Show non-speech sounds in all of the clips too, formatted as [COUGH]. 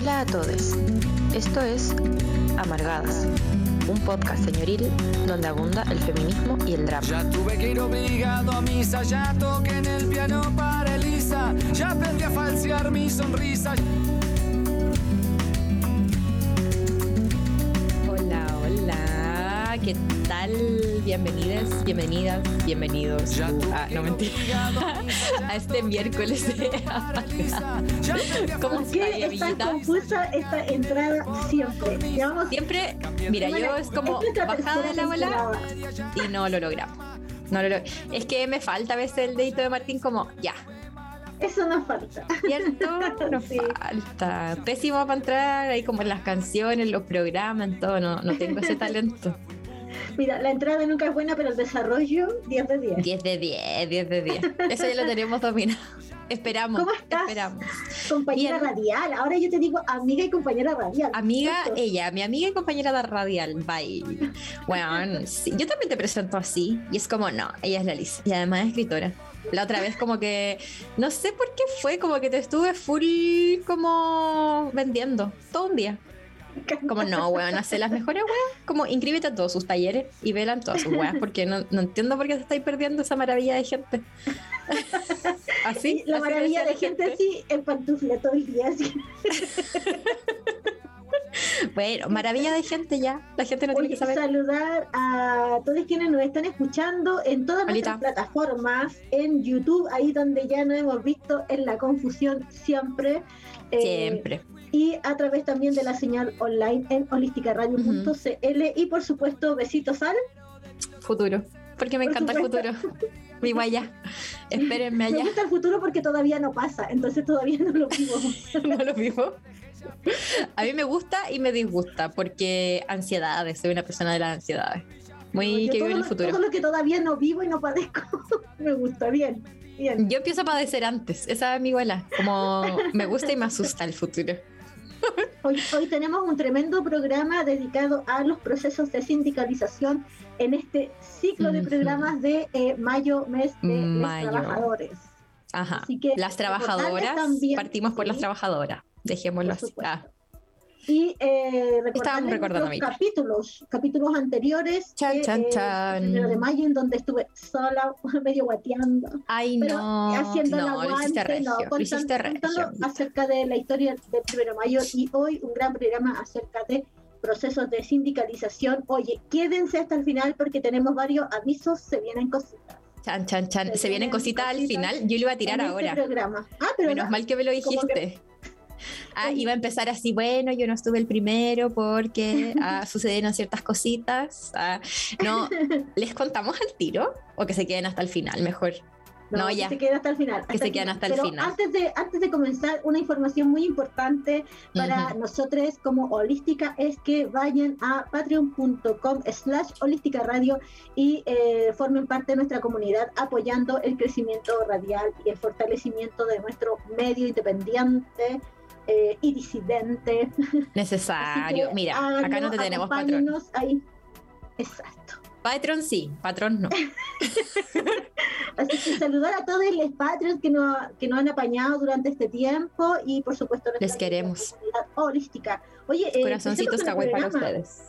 Hola a todos. Esto es Amargadas, un podcast señoril donde abunda el feminismo y el drama. Ya tuve que ir obligado a misa, ya toqué en el piano para Elisa, ya aprendí a falsear mi sonrisa. ¿Qué tal? Bienvenidas, bienvenidas, bienvenidos Ya a, no ir mentira, [LAUGHS] a este miércoles de [LAUGHS] ¿Cómo qué es tan confusa esta entrada siempre? Llevamos Siempre, mira, yo es como es bajada de la bola y no lo logramos. No lo log- Es que me falta a veces el dedito de Martín como, ya, Eso nos falta. ¿cierto? [LAUGHS] Nos Sí. falta. Pésimo para entrar ahí como en las canciones, los programas, en todo. No, no tengo ese talento. Mira, la entrada nunca es buena, pero el desarrollo 10 de 10. 10 de 10, 10 de 10. Eso ya lo tenemos dominado. [LAUGHS] Esperamos. ¿Cómo estás? Esperamos. Compañera Bien. radial. Ahora yo te digo amiga y compañera radial. Amiga, Justo. ella, mi amiga y compañera radial, bye. Bueno, sí, yo también te presento así. Y es como, no, ella es la Liz. Y además es escritora. La otra vez como que, no sé por qué fue, como que te estuve full como vendiendo todo un día. [LAUGHS] Como no, weón, hace las mejores weas. Como inscríbete a todos sus talleres y velan todas sus weas, porque no, no entiendo por qué te estáis perdiendo esa maravilla de gente. [LAUGHS] Así. La así maravilla de la gente sí en pantufla todo el día. así. [LAUGHS] [LAUGHS] Bueno, maravilla de gente ya. La gente no tiene que saber. saludar a todos quienes nos están escuchando en todas Olita. nuestras plataformas, en YouTube, ahí donde ya nos hemos visto en la confusión siempre. eh, Siempre. y a través también de la señal online en holisticaradio.cl y por supuesto besitos al Futuro. Porque me Por encanta el supuesto. futuro. [LAUGHS] Vivo allá. Espérenme me allá. gusta el futuro porque todavía no pasa entonces todavía no lo vivo [LAUGHS] No lo vivo. A mí me gusta y me disgusta porque ansiedades. Soy una persona de las ansiedades. Muy Yo que vive en el futuro. todo lo que todavía no vivo y no padezco [LAUGHS] me gusta bien bien Yo empiezo a padecer antes. Esa es mi iguala. Como me gusta y me asusta el futuro. hoy, hoy tenemos un tremendo programa dedicado a los procesos de sindicalización en este ciclo de programas de eh, mayo mes de Mayo. los trabajadores Ajá. Así que Las trabajadoras. también- Partimos por sí. las trabajadoras. Dejémoslo así. Ah, Y eh, Estábamos recordando, amiga. capítulos, capítulos anteriores, Chan, chan, eh, chan. de mayo, en donde estuve sola, [LAUGHS] medio guateando, Ay, pero no. haciendo No, lo hiciste aguante, regio. no, Lo hiciste contando, regio. contando acerca de la historia del primero de mayo y hoy un gran programa acerca de procesos de sindicalización. Oye, quédense hasta el final porque tenemos varios avisos, se vienen cositas. Chan, chan, chan. Se Se vienen vienen cositas al cositas final. Yo lo iba a tirar este ahora. programa. Ah, pero Menos no, mal que me lo dijiste. Ah, iba a empezar así, bueno, yo no estuve el primero porque ah, [LAUGHS] sucedieron ciertas cositas. Ah, no, [LAUGHS] ¿les contamos al tiro? ¿O que se queden hasta el final? Mejor. No, que ya. se queden hasta el final. Que se queden hasta el Pero final. Antes de, antes de comenzar, una información muy importante para Ujú. nosotros como Holística es que vayan a patreon.com slash holística radio y eh, formen parte de nuestra comunidad apoyando el crecimiento radial y el fortalecimiento de nuestro medio independiente eh, y disidente. Necesario. que Mira, acá no te tenemos patrón. ahí. Exacto. Patrón sí, patrón no. [LAUGHS] Así que saludar a todos los patrons que nos, que nos han apañado durante este tiempo y por supuesto Les queremos. holística. Oye, eh, Corazoncitos para ustedes.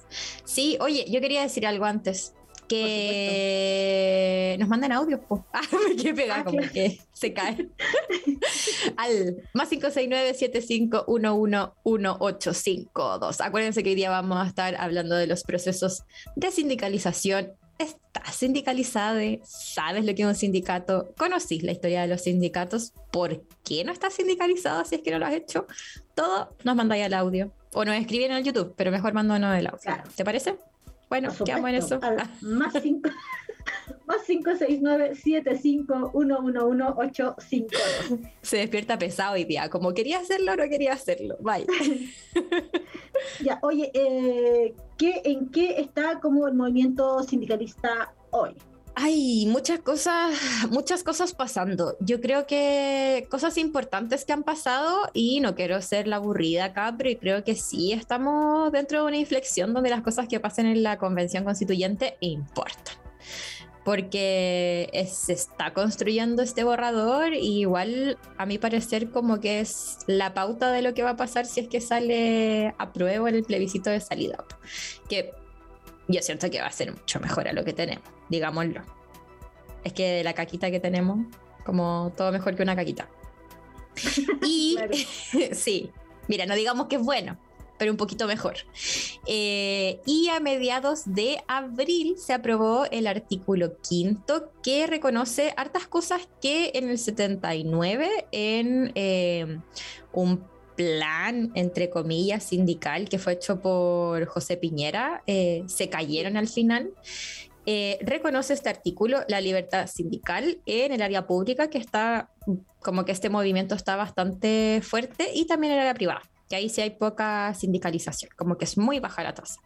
Sí, oye, yo quería decir algo antes. Que nos manden audios, po. [LAUGHS] Ah, me quedé pegada, Ah, como claro. que se cae. [LAUGHS] Al más 569-7511-1852. Acuérdense que hoy día vamos a estar hablando de los procesos de sindicalización. ¿Estás sindicalizada? ¿Sabes lo que es un sindicato? ¿Conocís la historia de los sindicatos? ¿Por qué no estás sindicalizado si es que no lo has hecho? Todo nos mandáis al audio. O nos escriben en el YouTube, pero mejor mándanos el audio. Claro. ¿Te parece? Bueno, quedamos en eso. al más 5 [LAUGHS] más 569-7511-852. se despierta pesado hoy día. Como quería hacerlo o no quería hacerlo. Bye. [LAUGHS] Ya, oye, eh, ¿qué, ¿en qué está como el movimiento sindicalista hoy? Hay muchas cosas, [LAUGHS] muchas cosas pasando. Yo creo que cosas importantes que han pasado y no quiero ser la aburrida acá, pero creo que sí estamos dentro de una inflexión donde las cosas que pasen en la convención constituyente importan. porque se está construyendo este borrador y igual a mi parecer como que es la pauta de lo que va a pasar si es que sale a prueba en el plebiscito de salida. Que yo siento que va a ser mucho mejor a lo que tenemos, digámoslo. Es que la caquita que tenemos, como todo mejor que una caquita. [LAUGHS] Y [LAUGHS] sí, mira, no digamos que es bueno, pero un poquito mejor. Eh, y a mediados de abril se aprobó el artículo quinto que reconoce hartas cosas que en el 79 en eh, un plan, entre comillas, sindical que fue hecho por José Piñera, eh, se cayeron al final. reconoce este artículo la libertad sindical en el área pública, que está como que este movimiento está bastante fuerte, y también en el área privada que ahí sí hay poca sindicalización, como que es muy baja la tasa.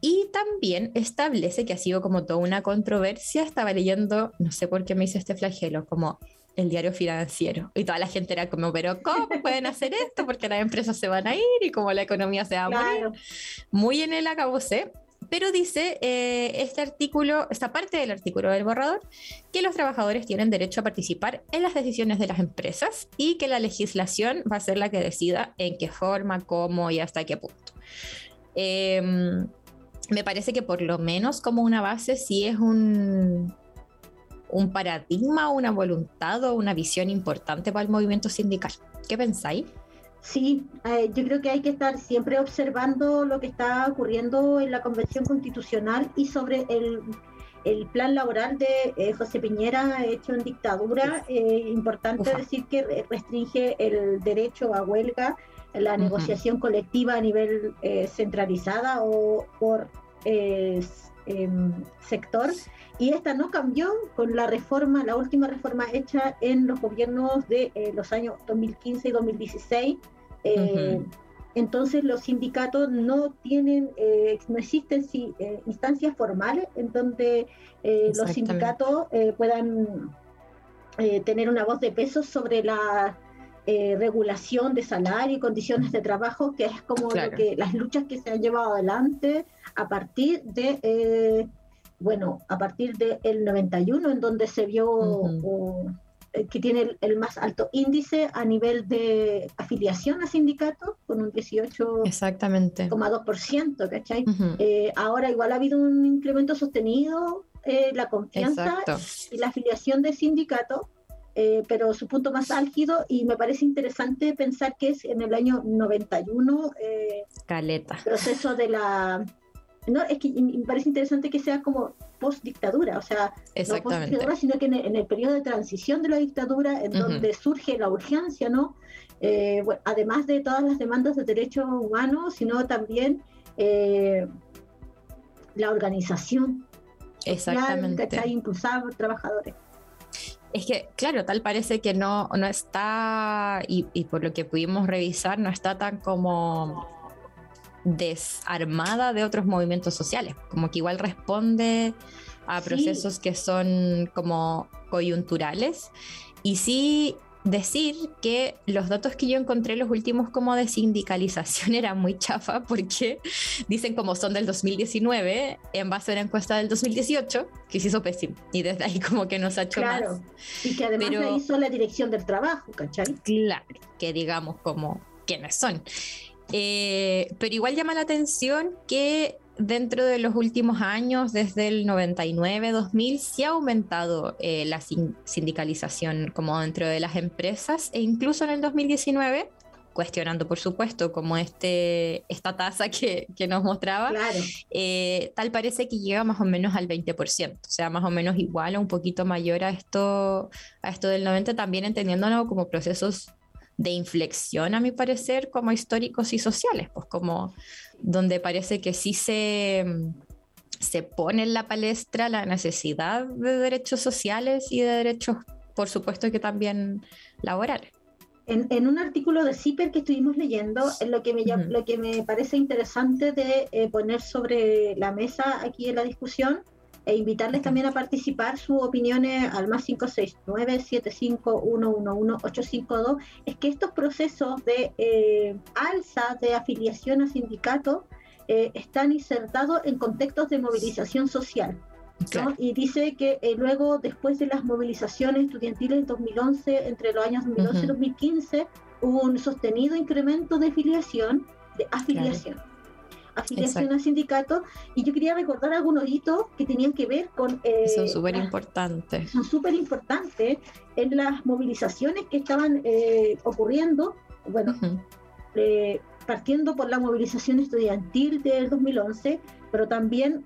Y también establece que ha sido como toda una controversia, estaba leyendo, no sé por qué me hice este flagelo, como el diario financiero. Y toda la gente era como, pero ¿cómo pueden hacer esto? Porque las empresas se van a ir y como la economía se va a morir. Muy en el acabose. Pero dice eh, este artículo, esta parte del artículo del borrador, que los trabajadores tienen derecho a participar en las decisiones de las empresas y que la legislación va a ser la que decida en qué forma, cómo y hasta qué punto. Em, me parece que por lo menos como una base sí es un, un paradigma, una voluntad o una visión importante para el movimiento sindical. ¿Qué pensáis? Sí, eh, yo creo que hay que estar siempre observando lo que está ocurriendo en la Convención Constitucional y sobre el, plan laboral de eh, José Piñera hecho en dictadura. Eh, importante decir que restringe el derecho a huelga, la negociación colectiva a nivel centralizada o por em, sector. Y esta no cambió con la reforma, la última reforma hecha en los gobiernos de los años 2015 y 2016 eh, entonces los sindicatos no tienen, eh, no existen eh, instancias formales en donde los sindicatos puedan tener una voz de peso sobre la regulación de salario y condiciones de trabajo, que es como que, las luchas que se han llevado adelante a partir de, bueno, a partir del 91, en donde se vio eh, que tiene el, más alto índice a nivel de afiliación a sindicatos, con un 18,2%, ¿cachai? Eh, ahora igual ha habido un incremento sostenido, eh, la confianza y la afiliación de sindicatos, pero su punto más álgido, y me parece interesante pensar que es en el año 91, Caleta. proceso de la no, es que me parece interesante que sea como post dictadura, o sea, no post dictadura, sino que en el, periodo de transición de la dictadura, en donde surge la urgencia, ¿no? Eh, además de todas las demandas de derechos humanos, sino también eh, la organización Exactamente. que está impulsada por trabajadores. Es que, claro, tal parece que no, no está, y, y por lo que pudimos revisar, no está tan como desarmada de otros movimientos sociales, como que igual responde a procesos que son como coyunturales. Y sí decir que los datos que yo encontré, los últimos como de sindicalización, [LAUGHS] eran muy chafa porque dicen como son del 2019 en base a una encuesta del 2018 que se hizo pésimo y desde ahí como que nos ha hecho claro. Y que además Pero, hizo la dirección del trabajo, ¿cachai? Claro, que digamos como quiénes son. Eh, pero igual llama la atención que dentro de los últimos años, desde el 99-2000, se ha aumentado eh, la sindicalización como dentro de las empresas e incluso en el 2019 cuestionando por supuesto como este, esta tasa que, que nos mostraba, eh, tal parece que llega más o menos al 20%, o sea, más o menos igual o un poquito mayor a esto, a esto del 90, también entendiéndolo como procesos de inflexión, a mi parecer, como históricos y sociales, pues como donde parece que sí se, se pone en la palestra la necesidad de derechos sociales y de derechos, por supuesto, que también laborales. En, un artículo de CIPER que estuvimos leyendo, lo que me, lo que me parece interesante de eh, poner sobre la mesa aquí en la discusión e invitarles también a participar sus opiniones al más 569-75111852, es que estos procesos de eh, alza de afiliación a sindicatos eh, están insertados en contextos de movilización social. Y dice que eh, luego, después de las movilizaciones estudiantiles en 2011, entre los años 2011 y 2015, hubo un sostenido incremento de afiliación, de afiliación. Afiliación a sindicatos, y yo quería recordar algunos hitos que tenían que ver con. Eh, son súper importantes. Son súper importantes en las movilizaciones que estaban eh, ocurriendo. Bueno, eh, partiendo por la movilización estudiantil del 2011, pero también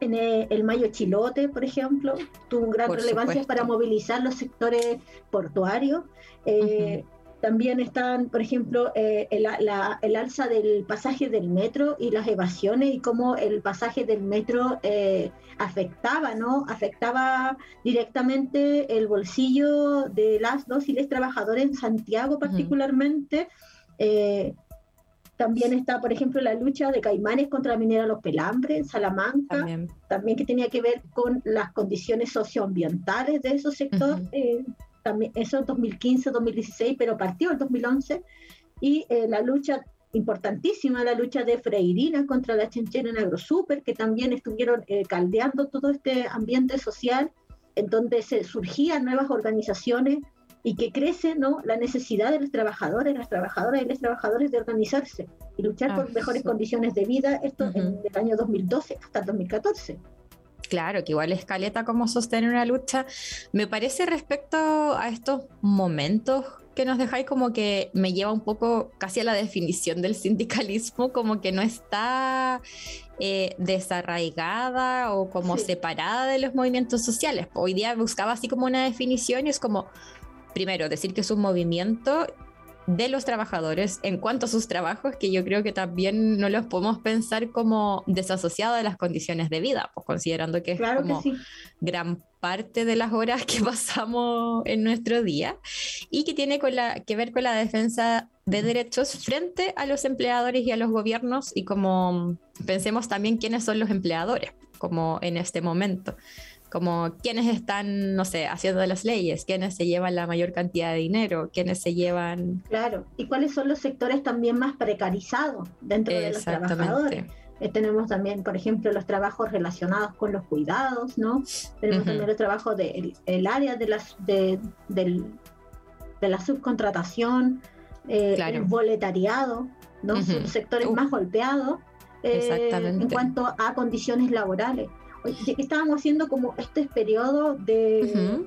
en el, Mayo Chilote, por ejemplo, tuvo gran relevancia para movilizar los sectores portuarios. Eh, también están, por ejemplo, eh, el, el, alza del pasaje del metro y las evasiones y cómo el pasaje del metro eh, afectaba, ¿no? Afectaba directamente el bolsillo de las dos y les trabajadores en Santiago particularmente. También está, por ejemplo, la lucha de Caimanes contra la minera Los Pelambres en Salamanca, también. que tenía que ver con las condiciones socioambientales de esos sectores, eh, también, eso en 2015, 2016, pero partió en 2011, y eh, la lucha importantísima, la lucha de Freirina contra la chenchera en AgroSuper, que también estuvieron eh, caldeando todo este ambiente social, en donde se surgían nuevas organizaciones y que crece ¿no? la necesidad de los trabajadores, las trabajadoras y los trabajadores de organizarse y luchar por ah, mejores condiciones de vida, esto en el año 2012 hasta el 2014. Claro, que igual escaleta como sostener una lucha. Me parece respecto a estos momentos que nos dejáis como que me lleva un poco casi a la definición del sindicalismo, como que no está eh, desarraigada o como separada de los movimientos sociales. Hoy día buscaba así como una definición y es como primero, decir que es un movimiento de los trabajadores en cuanto a sus trabajos, que yo creo que también no los podemos pensar como desasociados de las condiciones de vida, pues considerando que es como gran parte de las horas que [LAUGHS] pasamos en nuestro día y que tiene con la, que ver con la defensa de derechos frente a los empleadores y a los gobiernos y como pensemos también quiénes son los empleadores, como en este momento como quiénes están, no sé, haciendo las leyes, quiénes se llevan la mayor cantidad de dinero, quiénes se llevan... Claro, y cuáles son los sectores también más precarizados dentro de los trabajadores. Eh, tenemos también, por ejemplo, los trabajos relacionados con los cuidados, ¿no? Tenemos también el trabajo del el área de, las, de, del, de la subcontratación, eh, el boletariado, ¿no? Son sectores más golpeados eh, en cuanto a condiciones laborales estábamos haciendo como este periodo de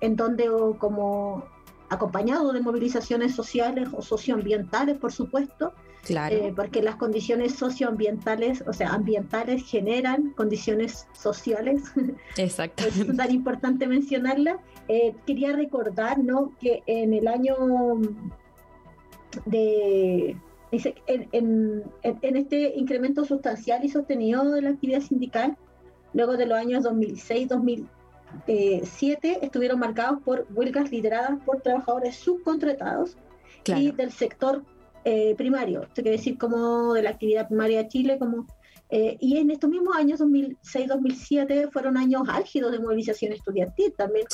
en donde como acompañado de movilizaciones sociales o socioambientales, por supuesto, claro. Eh, porque las condiciones socioambientales, o sea, ambientales generan condiciones sociales. [LAUGHS] Exacto. es tan importante mencionarla. Eh, quería recordar, ¿no? Que en el año de en, en, en, este incremento sustancial y sostenido de la actividad sindical, Luego de los años 2006-2007 estuvieron marcados por huelgas lideradas por trabajadores subcontratados y del sector eh, primario, esto quiere decir como de la actividad primaria de Chile, como eh, y en estos mismos años 2006-2007 fueron años álgidos de movilización estudiantil. También,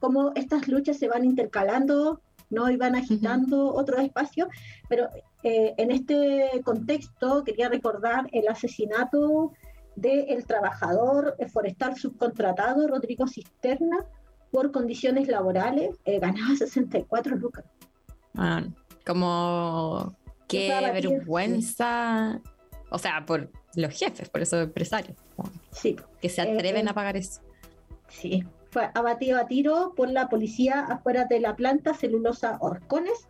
como, estas luchas se van intercalando, no y van agitando otros espacios, pero eh, en este contexto quería recordar el asesinato del trabajador forestal subcontratado Rodrigo Cisterna por condiciones laborales, eh, ganaba 64 lucas. Ah, como qué vergüenza. O sea, por los jefes, por esos empresarios. Sí. Que se atreven eh, a pagar eso. Sí. Fue abatido a tiro por la policía afuera de la planta celulosa Orcones,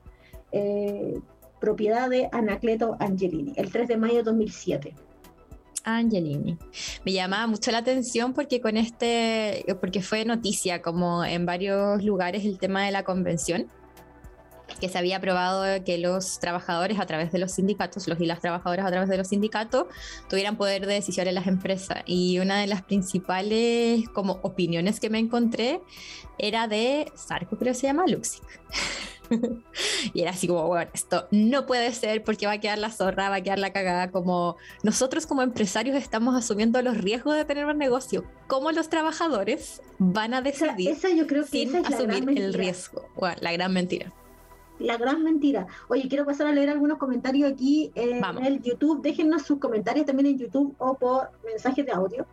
eh, propiedad de Anacleto Angelini, el 3 de mayo de 2007. Angelini. Me llamaba mucho la atención porque con este, porque fue noticia como en varios lugares el tema de la convención, que se había aprobado que los trabajadores a través de los sindicatos, los y las trabajadoras a través de los sindicatos, tuvieran poder de decisión en las empresas. Y una de las principales como opiniones que me encontré era de Sarko, creo que se llama Luxic. [LAUGHS] y era así como, bueno, esto no puede ser porque va a quedar la zorra, va a quedar la cagada, como nosotros como empresarios estamos asumiendo los riesgos de tener un negocio, ¿cómo los trabajadores van a decidir esa, yo creo que sin asumir el riesgo? la gran mentira. La gran mentira. Oye, quiero pasar a leer algunos comentarios aquí en el YouTube. Déjennos sus comentarios también en YouTube o por mensajes de audio.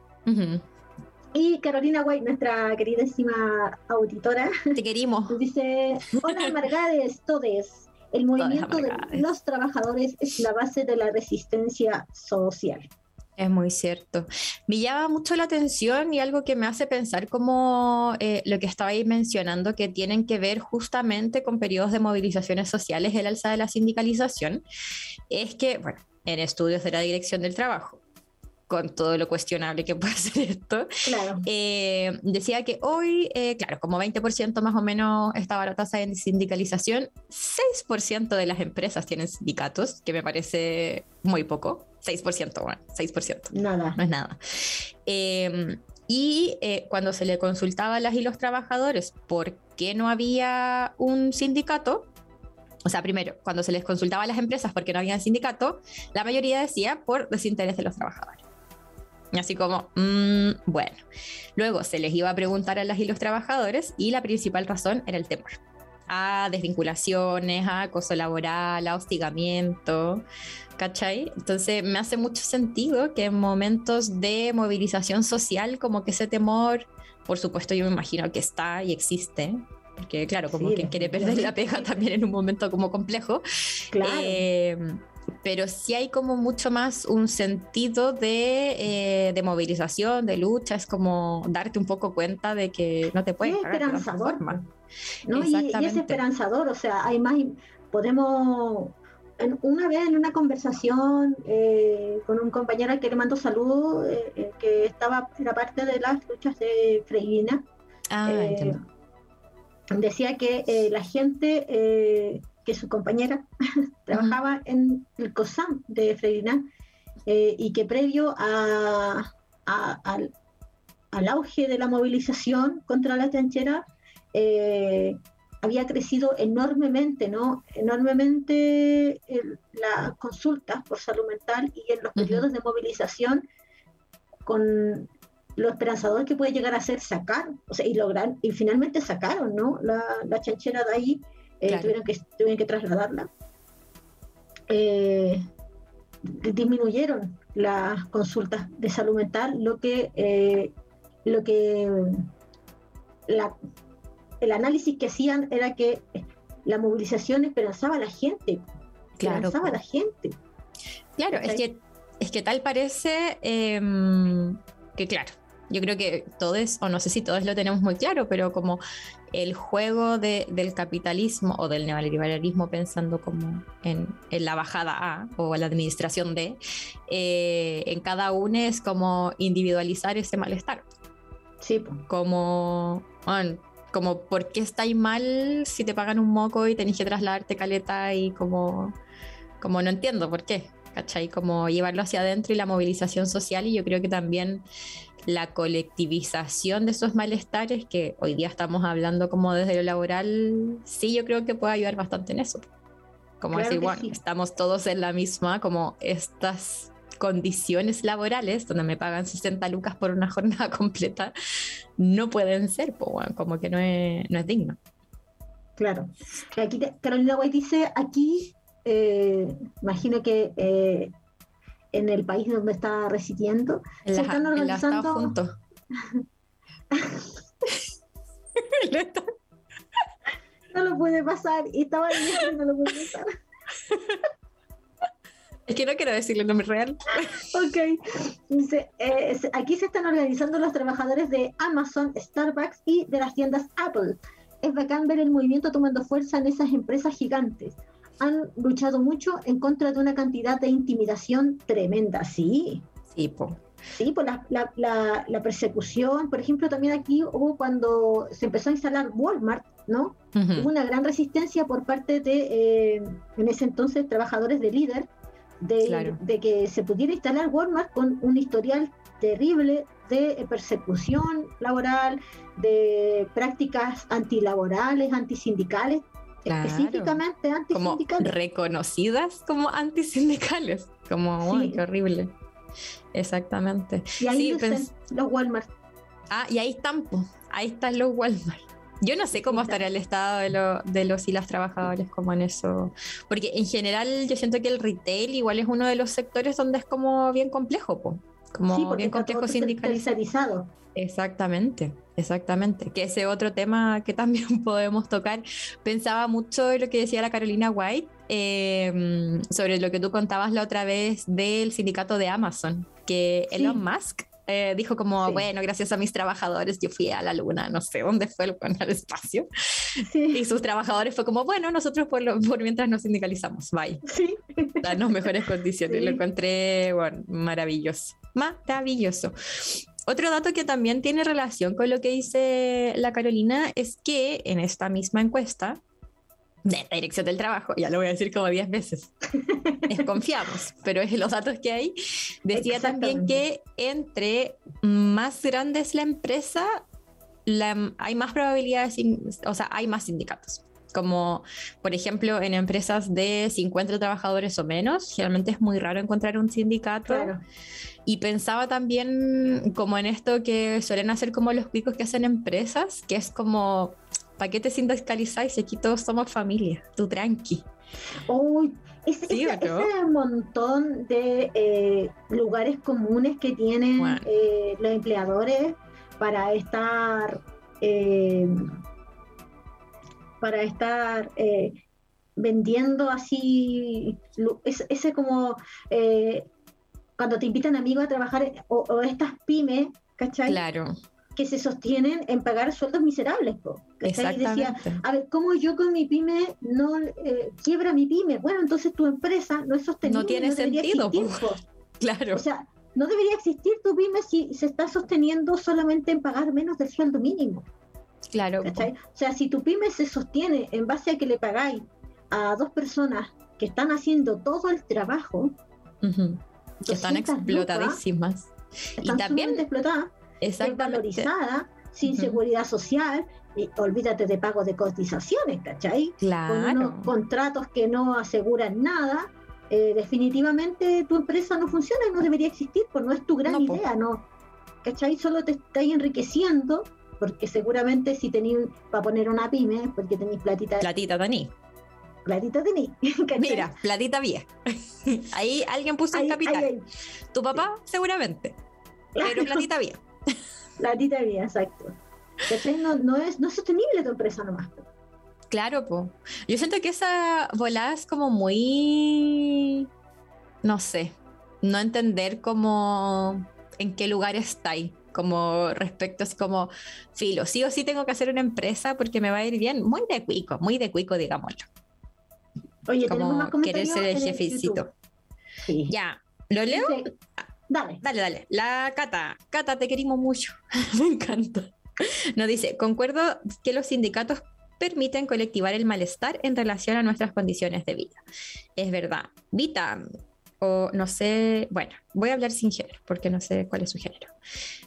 Y Carolina White, nuestra queridísima auditora, te querimos. Dice, hola amargades, todes. El movimiento de los trabajadores es la base de la resistencia social. Es muy cierto. Me llama mucho la atención y algo que me hace pensar como eh, lo que estaba ahí mencionando, que tienen que ver justamente con periodos de movilizaciones sociales, el alza de la sindicalización, es que, bueno, en estudios de la Dirección del Trabajo, con todo lo cuestionable que [LAUGHS] puede ser esto, eh, decía que hoy, eh, claro, como 20% más o menos estaba la tasa de sindicalización, 6% de las empresas tienen sindicatos, que me parece muy poco, 6%, bueno, 6%. Nada. No es nada. Em, y eh, cuando se le consultaba a las y los trabajadores por qué no había un sindicato, o sea, primero, cuando se les consultaba a las empresas por qué no había sindicato, la mayoría decía por desinterés de los trabajadores. Así como, mm, bueno. Luego se les iba a preguntar a las y los trabajadores y la principal razón era el temor a desvinculaciones, a acoso laboral, a hostigamiento, ¿cachai? Entonces me hace mucho sentido que en momentos de movilización social como que ese temor, por supuesto yo me imagino que está y existe, porque claro, como quien quiere perder la pega [LAUGHS] también en un momento como complejo. Claro. Eh, pero sí hay como mucho más un sentido de, eh, movilización, de lucha, es como darte un poco cuenta de que no te puedes... Es esperanzador. ¿no? Y, es esperanzador, o sea, hay más, podemos... una vez en una conversación eh, con un compañero al que le mando salud, eh, que estaba, era parte de las luchas de Freirina, ah, decía que la gente que su compañera [LAUGHS] trabajaba en el COSAM de Freirina eh, y que previo a, al, auge de la movilización contra la trinchera eh, había crecido enormemente, ¿no? Enormemente las consultas por salud mental y en los periodos de movilización con lo esperanzador que puede llegar a ser sacar, o sea, y lograr, y finalmente sacaron, ¿no? La, la chanchera de ahí eh, tuvieron, que, tuvieron que trasladarla. Eh, disminuyeron las consultas de salud mental, lo que, eh, lo que el análisis que hacían era que la movilización esperanzaba a la gente, esperanzaba a la gente. Claro, es que, es que tal parece em, que, claro, yo creo que todos, o no sé si todos lo tenemos muy claro, pero como el juego del capitalismo o del neoliberalismo pensando como en, la bajada A o la administración D, eh, en cada uno es como individualizar ese malestar. Sí. Como, como, ¿por qué estáis mal si te pagan un moco y tenéis que trasladarte caleta y como, como no entiendo por qué? ¿Cachai? Como llevarlo hacia adentro y la movilización social y yo creo que también la colectivización de esos malestares que hoy día estamos hablando como desde lo laboral, sí, yo creo que puede ayudar bastante en eso. Como decir, bueno, estamos todos en la misma, como estas condiciones laborales donde me pagan 60 lucas por una [LAUGHS] jornada completa, no pueden ser, como que no es, no es digno. Claro. Aquí Carolina White dice, aquí, eh, imagino que eh, en el país donde está residiendo, se están organizando. juntos. [LAUGHS] no lo puede pasar. Y estaba no lo puede pasar. Es que no quiero decirle el nombre real. ok. Dice, eh, aquí se están organizando los trabajadores de Amazon, Starbucks y de las tiendas Apple. Es bacán ver el movimiento tomando fuerza en esas empresas gigantes han luchado mucho en contra de una cantidad de intimidación tremenda, sí. Sí, po. Sí, pues la, la, la, persecución, por ejemplo, también aquí hubo cuando se empezó a instalar Walmart, ¿no? Hubo una gran resistencia por parte de, eh, en ese entonces, trabajadores de líder, de, de, que se pudiera instalar Walmart con un historial terrible de persecución laboral, de prácticas antilaborales, antisindicales, específicamente antisindicales. Como reconocidas como antisindicales. Como, qué horrible. Exactamente. Y ahí están los Walmart. Ah, y ahí están, ahí están los Walmart. Yo no sé cómo estará el estado de, de, los y las trabajadores como en eso, porque en general yo siento que el retail igual es uno de los sectores donde es como bien complejo, como bien complejo sindicalizado. Exactamente, exactamente. Que ese otro tema que también [LAUGHS] podemos tocar. Pensaba mucho en lo que decía la Carolina White eh, sobre lo que tú contabas la otra vez del sindicato de Amazon, que Sí. Elon Musk eh, dijo como, Sí. bueno, gracias a mis trabajadores yo fui a la luna, no sé dónde fue, el- al espacio. Sí, Y sus trabajadores fue como, bueno, nosotros por, lo- por mientras nos sindicalizamos, bye. sí. [LAUGHS] Danos mejores condiciones. Sí. Lo encontré bueno, maravilloso. Maravilloso. Otro dato que también tiene relación con lo que dice la Carolina es que en esta misma encuesta de la Dirección del Trabajo, ya lo voy a decir como 10 veces, [LAUGHS] desconfiamos, pero es los datos que hay, decía también que entre más grande es la empresa, la- hay más probabilidades, o sea, hay más sindicatos. Como, por ejemplo, en empresas de 50 trabajadores o menos, generalmente es muy raro encontrar un sindicato. Claro. Y pensaba también como en esto que suelen hacer como los picos que hacen empresas, que es como, ¿para qué te sindicalizáis si aquí todos somos familia? Tú tranqui. Uy, ese, Sí, ese- ¿o no? ese montón de eh, lugares comunes que tienen Bueno. eh, los empleadores para estar eh, para estar vendiendo así ese, ese como eh, cuando te invitan amigos a trabajar o, o estas pymes, ¿cachai? Claro, Que se sostienen en pagar sueldos miserables, po, ¿cachai? Y decía, a ver, ¿cómo yo con mi pyme no eh, quiebra mi pyme? Bueno, entonces tu empresa no es sostenible. No tiene sentido, existir, po. [LAUGHS] Claro, O sea, no debería existir tu pyme si se está sosteniendo solamente en pagar menos del sueldo mínimo. claro. ¿cachai? O sea, si tu pyme se sostiene en base a que le pagáis a dos personas que están haciendo todo el trabajo, Ujú. Que están 200 lucas, explotadísimas. están también- sumamente explotadas, Exactamente. desvalorizada, sin seguridad social, y olvídate de pago de cotizaciones, ¿cachai? con Claro. unos contratos que no aseguran nada, eh, definitivamente tu empresa no funciona y no debería existir, pues no es tu gran No, po. idea, ¿no? ¿Cachai? Solo te estáis enriqueciendo, porque seguramente si tenéis para poner una pyme, porque tenéis platita, Platita, Dani. Platita tenéis. [LAUGHS] ¿cachai? Mira, platita vieja. [LAUGHS] Ahí alguien puso el capital. ahí- ahí. Tu papá, seguramente. Pero platita vieja. [LAUGHS] platita mía, exacto. ¿Cachai? No, no, es, no es sostenible tu empresa nomás. Claro, po. Yo siento que esa volada es como muy. No sé. No entender como en qué lugar estáis. Como respecto, así como, filo, sí o sí tengo que hacer una empresa porque me va a ir bien. Muy de cuico, muy de cuico, digámoslo. Oye, tenemos más Como querer ser el jefecito. Sí. Ya, ¿lo leo? Dice- Dale. Dale, dale. La Cata. Cata, te queremos mucho. [LAUGHS] Me encanta. Nos dice, concuerdo que los sindicatos permiten colectivar el malestar en relación a nuestras condiciones de vida. Es verdad. Vita, o no sé, bueno, voy a hablar sin género, porque no sé cuál es su género.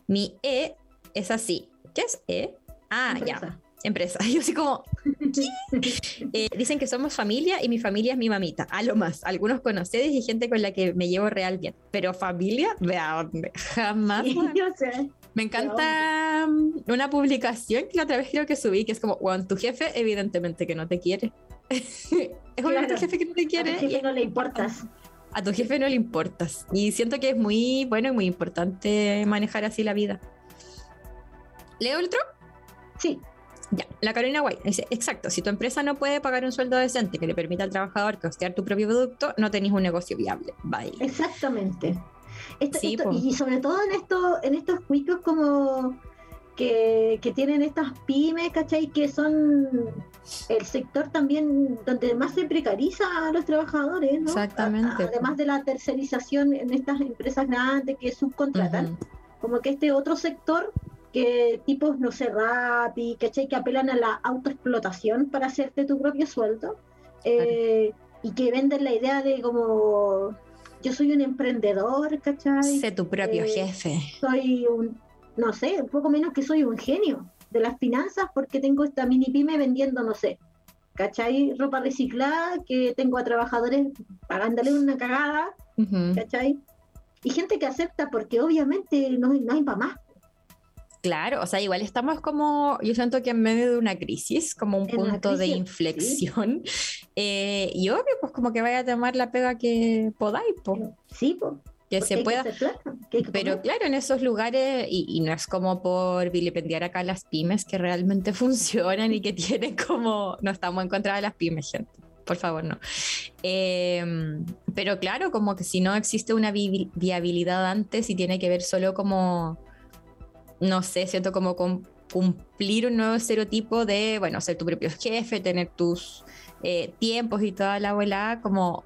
Mi E es así. ¿Qué es E? Ah, ya, Empresa. [LAUGHS] empresa. Yo así como, [LAUGHS] eh, dicen que somos familia y mi familia es mi mamita. A lo más. Algunos conocidos y gente con la que me llevo real bien. Pero familia, ¿de a dónde? [LAUGHS] Jamás. Yo sé. Me encanta mm, una publicación que la otra vez creo que subí, que es como, bueno, tu jefe evidentemente que no te quiere. es obviamente el Claro. jefe que no te A quiere tu jefe y no le importas. a tu jefe no le importas. Y siento que es muy bueno y muy importante manejar así la vida. ¿Leo el otro? Sí, Ya, la Carolina White dice, exacto, si tu empresa no puede pagar un sueldo decente que le permita al trabajador costear tu propio producto, no tenéis un negocio viable. Bye. exactamente. Esto- Sí, esto- po. y sobre todo en, esto, en estos cuicos como que, que tienen estas pymes, ¿cachai? Que son el sector también donde más se precariza a los trabajadores, ¿no? Exactamente. A- además de la tercerización en estas empresas grandes que subcontratan. Como que este otro sector que tipos, no sé, Rappi, ¿cachai? Que apelan a la autoexplotación para hacerte tu propio sueldo eh, y que venden la idea de como yo soy un emprendedor, ¿cachai? Sé tu propio Eh, jefe. Soy un, no sé, un poco menos que soy un genio de las finanzas porque tengo esta mini pyme vendiendo, no sé, ¿cachai? Ropa reciclada, que tengo a trabajadores pagándole una cagada, Ujú. ¿cachai? Y gente que acepta porque obviamente no, no hay para más. Claro, o sea, igual estamos como, yo siento que en medio de una crisis, como un En punto de inflexión. [LAUGHS] Eh, y obvio, pues como que vaya a tomar la pega que podáis, po, Sí, po, que porque se pueda. que que Pero claro, en esos lugares, y, y no es como por vilipendiar acá las pymes que realmente [LAUGHS] funcionan y que tienen como, no estamos en contra de las pymes, gente, por favor, no. Eh, pero claro, como que si no existe una vi- viabilidad antes y tiene que ver solo como, no sé, siento como con cumplir un nuevo estereotipo de, bueno, ser tu propio jefe, tener tus eh, tiempos y toda la abuela, como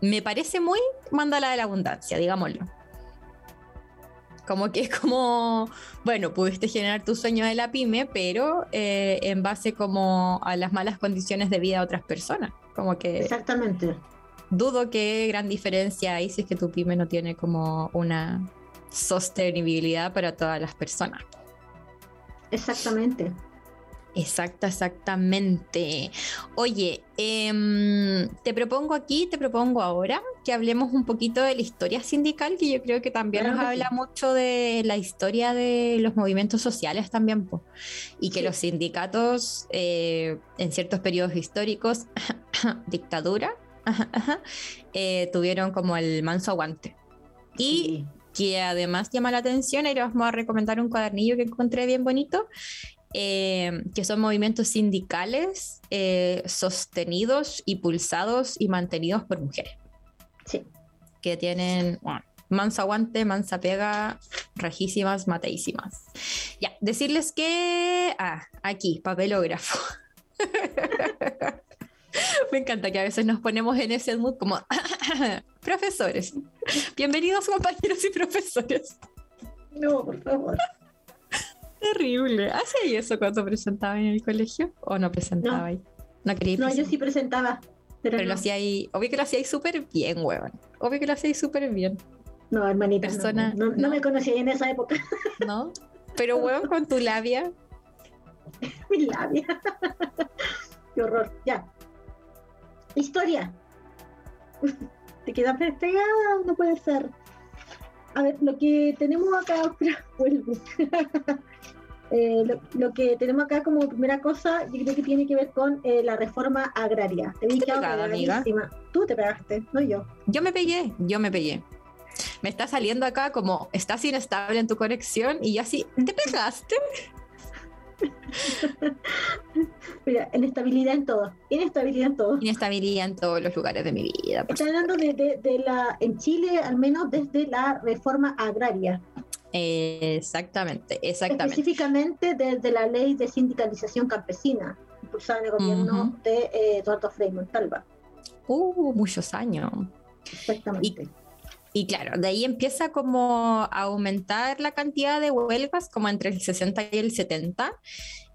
me parece muy mandala de la abundancia, digámoslo. Como que es como, bueno, pudiste generar tu sueño de la pyme, pero eh, en base como a las malas condiciones de vida de otras personas. Como que Exactamente. dudo que gran diferencia hay si es que tu pyme no tiene como una sostenibilidad para todas las personas. Exactamente. Exacta, exactamente. Oye, em, te propongo aquí, te propongo ahora que hablemos un poquito de la historia sindical, que yo creo que también Claro nos que sí. habla mucho de la historia de los movimientos sociales también, po. y que Sí. los sindicatos eh, en ciertos periodos históricos, [COUGHS] dictadura, [COUGHS] eh, tuvieron como el manso aguante. Y Sí. Que además llama la atención, y les vamos a recomendar un cuadernillo que encontré bien bonito, eh, que son movimientos sindicales eh, sostenidos, impulsados y mantenidos por mujeres, Sí. que tienen bueno, mansa aguante, mansa pega, rajísimas, mateísimas. Ya, decirles que... Ah, aquí, papelógrafo. [LAUGHS] [LAUGHS] Me encanta que a veces nos ponemos en ese mood como [LAUGHS] profesores. Bienvenidos compañeros y profesores. No, por favor. Terrible. ¿Hacía eso cuando presentaba en el colegio? ¿O no presentaba ahí? No quería No, yo sí presentaba. Pero, Pero no. lo hacía ahí. Obvio que lo hacía ahí súper bien, huevón. Obvio que lo hacía ahí súper bien, No, hermanita. no, Persona- No, no, no no. me conocía en esa época. [LAUGHS] ¿no? Pero huevón con tu labia. Mi labia. Qué horror. Ya. Historia. Te queda pegada, no puede ser. A ver, lo que tenemos acá, [LAUGHS] vuelvo. [LAUGHS] Eh, lo, lo que tenemos acá como primera cosa, yo creo que tiene que ver con eh, la reforma agraria. Te vi pegada, amiga. Tú te pegaste, no yo. Yo me pegué, yo me pegué. Me está saliendo acá como estás inestable en tu conexión y yo así, ¿te pegaste? [LAUGHS] Mira, inestabilidad en todo. Inestabilidad en todo. Inestabilidad en todos los lugares de mi vida. por Está hablando de, de- de la, en Chile, al menos desde la reforma agraria. Exactamente, exactamente. específicamente desde la ley de sindicalización campesina, impulsada en el gobierno de eh, Eduardo Frei Montalva. Uh, muchos años. Exactamente. Y claro, de ahí empieza como a aumentar la cantidad de huelgas, como entre el 60 y el 70,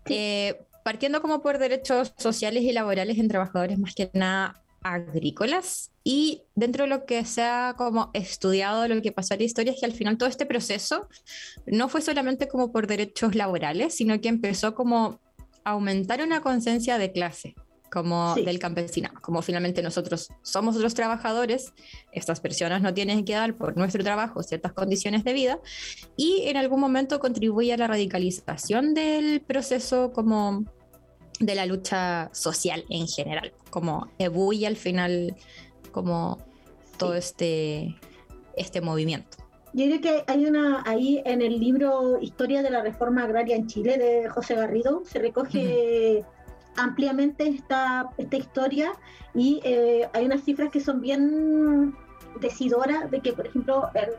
Sí. eh, partiendo como por derechos sociales y laborales en trabajadores más que nada agrícolas. Y dentro de lo que se ha como estudiado, lo que pasó en la historia es que al final todo este proceso no fue solamente como por derechos laborales, sino que empezó como a aumentar una conciencia de clase como Sí. del campesinado, como finalmente nosotros somos los trabajadores, estas personas no tienen que dar por nuestro trabajo ciertas condiciones de vida y en algún momento contribuye a la radicalización del proceso como de la lucha social en general, como ebulle al final como todo Sí. este, este movimiento. Yo creo que hay una, ahí en el libro Historia de la Reforma Agraria en Chile de José Garrido, se recoge ampliamente esta, esta historia y eh, hay unas cifras que son bien decidoras de que, por ejemplo, en-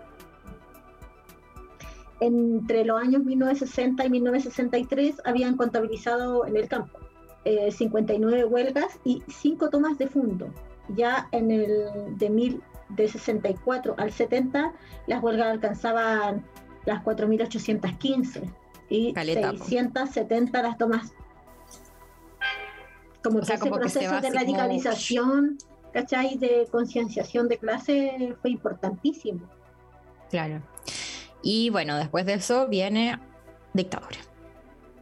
entre los años 1960 y 1963 habían contabilizado en el campo eh, 59 huelgas y 5 tomas de fondo. Ya en el de, mil, de 64 al 70 las huelgas alcanzaban las 4.815 y Caleta, po. 670 las tomas. Como O que sea, ese como que se proceso va de así como- radicalización, ¿cachai? De concienciación de clase fue importantísimo. Claro. Y bueno, después de eso viene dictadura.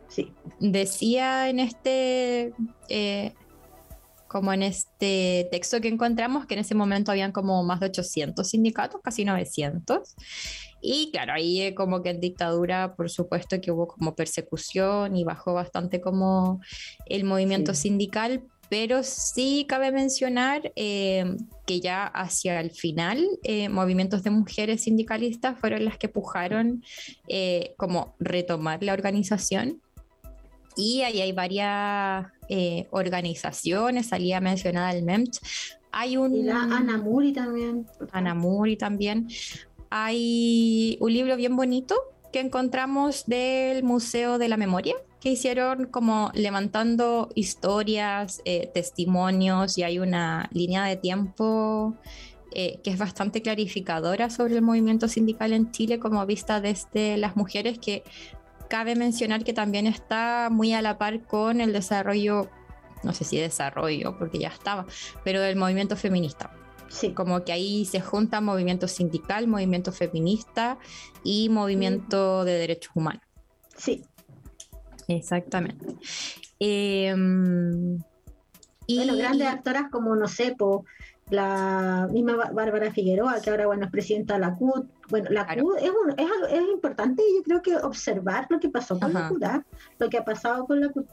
Sí, Decía en este, eh, como en este texto que encontramos, que en ese momento habían como más de 800 sindicatos, casi 900. Y claro, ahí eh, como que en dictadura, por supuesto que hubo como persecución y bajó bastante como el movimiento Sí. sindical, pero sí cabe mencionar eh, que ya hacia el final eh, movimientos de mujeres sindicalistas fueron las que pujaron eh, como retomar la organización y ahí hay varias organizaciones, salía mencionada el MEMT, hay un... Y la Ana Muri también. Ana Muri también. Hay un libro bien bonito que encontramos del Museo de la Memoria, que hicieron como levantando historias, eh, testimonios y hay una línea de tiempo eh, que es bastante clarificadora sobre el movimiento sindical en Chile como vista desde las mujeres que cabe mencionar que también está muy a la par con el desarrollo, no sé si desarrollo porque ya estaba, pero del movimiento feminista. Sí. Como que ahí se junta movimiento sindical, movimiento feminista y movimiento de derechos humanos. Sí. Exactamente. Em, y, bueno, grandes actoras como, no sé, la misma Bárbara Figueroa, que ahora bueno, es presidenta de la CUT. Bueno, la CUT es, es, es, importante, yo creo que observar lo que pasó con la CUT, ¿ah? lo que ha pasado con la CUT,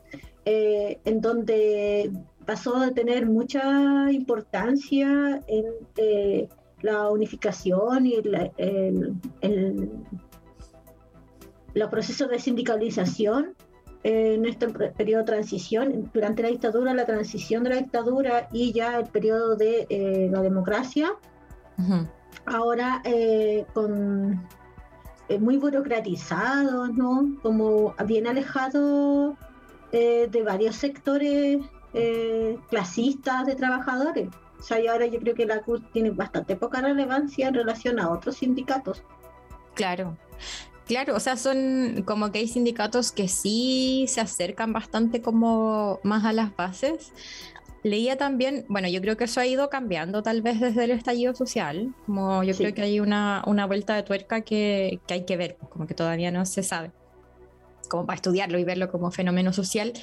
eh, en donde pasó a tener mucha importancia en eh, la unificación y los procesos de sindicalización en este periodo de transición, durante la dictadura, la transición de la dictadura y ya el periodo de eh, la democracia. Ahora eh, con muy burocratizado, ¿no? Como bien alejado de varios sectores eh, clasistas de trabajadores. O sea, y ahora yo creo que la CUT tiene bastante poca relevancia en relación a otros sindicatos. Claro. Claro, o sea, son como que hay sindicatos que sí se acercan bastante como más a las bases. Leía también, bueno, yo creo que eso ha ido cambiando tal vez desde el estallido social, como yo creo que hay una, una vuelta de tuerca que, que, hay que ver, como que todavía no se sabe como para estudiarlo y verlo como fenómeno social,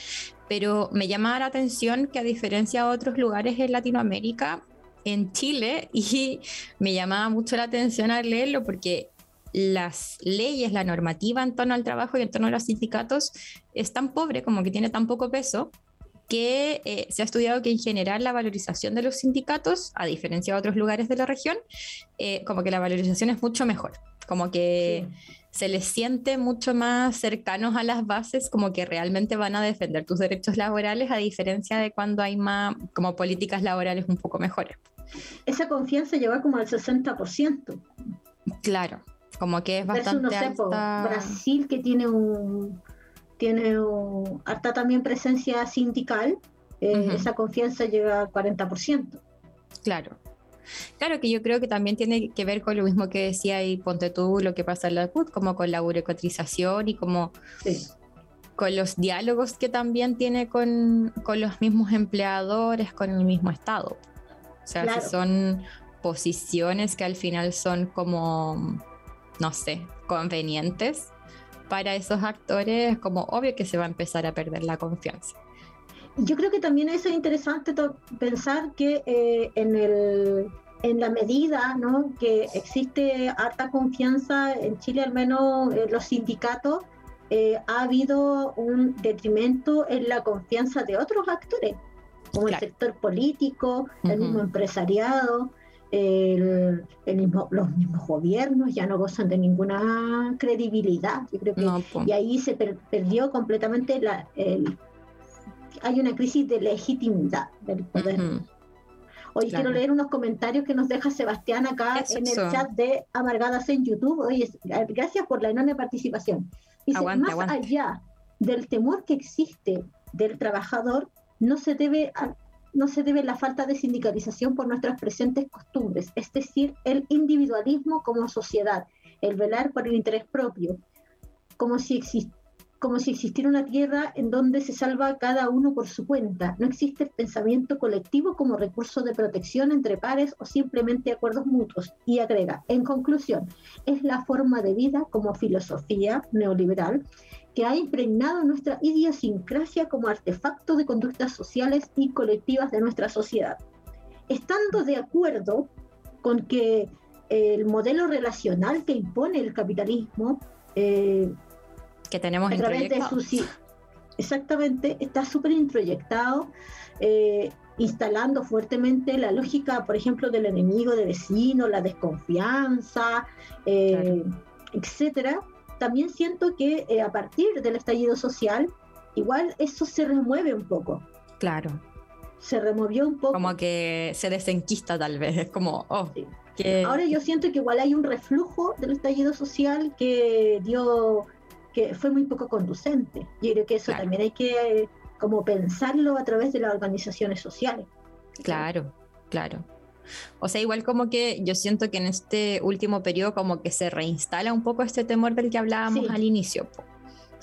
pero me llama la atención que a diferencia de otros lugares en Latinoamérica, en Chile, [LAUGHS] y me llamaba mucho la atención al leerlo porque las leyes, la normativa en torno al trabajo y en torno a los sindicatos es tan pobre, como que tiene tan poco peso, que eh, se ha estudiado que en general la valorización de los sindicatos, a diferencia de otros lugares de la región, eh, como que la valorización es mucho mejor, como que se les siente mucho más cercanos a las bases, como que realmente van a defender tus derechos laborales, a diferencia de cuando hay más como políticas laborales un poco mejores. Esa confianza lleva como al 60%. Claro, como que es bastante alta. Brasil que tiene un tiene harta también presencia sindical, eh, esa confianza llega al 40%. Claro. Claro que yo creo que también tiene que ver con lo mismo que decía y ponte tú lo que pasa en la CUT, como con la burocratización y como con los diálogos que también tiene con, los mismos empleadores, con el mismo Estado. O sea, son posiciones que al final son como, no sé, convenientes para esos actores, como obvio que se va a empezar a perder la confianza. Yo creo que también es interesante pensar que eh, en, el, en la medida ¿no? que existe harta confianza en Chile, al menos en los sindicatos, eh, ha habido un detrimento en la confianza de otros actores, como el sector político, el mismo empresariado, el, mismo, los mismos gobiernos ya no gozan de ninguna credibilidad. Yo creo que, y ahí se perdió completamente la, el, hay una crisis de legitimidad del poder. Hoy quiero leer unos comentarios que nos deja Sebastián acá en el chat de Amargadas en YouTube. Oye, gracias por la enorme participación. Dice, más allá del temor que existe del trabajador, no se debe no se debe la falta de sindicalización por nuestras presentes costumbres, es decir, el individualismo como sociedad, el velar por el interés propio, como si existiera como si existiera una tierra en donde se salva cada uno por su cuenta. No existe el pensamiento colectivo como recurso de protección entre pares o simplemente acuerdos mutuos. Y agrega, en conclusión, es la forma de vida como filosofía neoliberal que ha impregnado nuestra idiosincrasia como artefacto de conductas sociales y colectivas de nuestra sociedad. Estando de acuerdo con que el modelo relacional que impone el capitalismo eh, que tenemos a través de su exactamente, está súper introyectado, eh, instalando fuertemente la lógica, por ejemplo, del enemigo de vecino, la desconfianza, eh, etcétera. También siento que eh, a partir del estallido social, igual eso se remueve un poco. Claro. Se removió un poco. Como que se desenquista tal vez, es como, oh, Ahora yo siento que igual hay un reflujo del estallido social que dio, que fue muy poco conducente. Yo creo que eso también hay que como pensarlo a través de las organizaciones sociales. Claro, claro. O sea, igual como que yo siento que en este último periodo como que se reinstala un poco este temor del que hablábamos al inicio.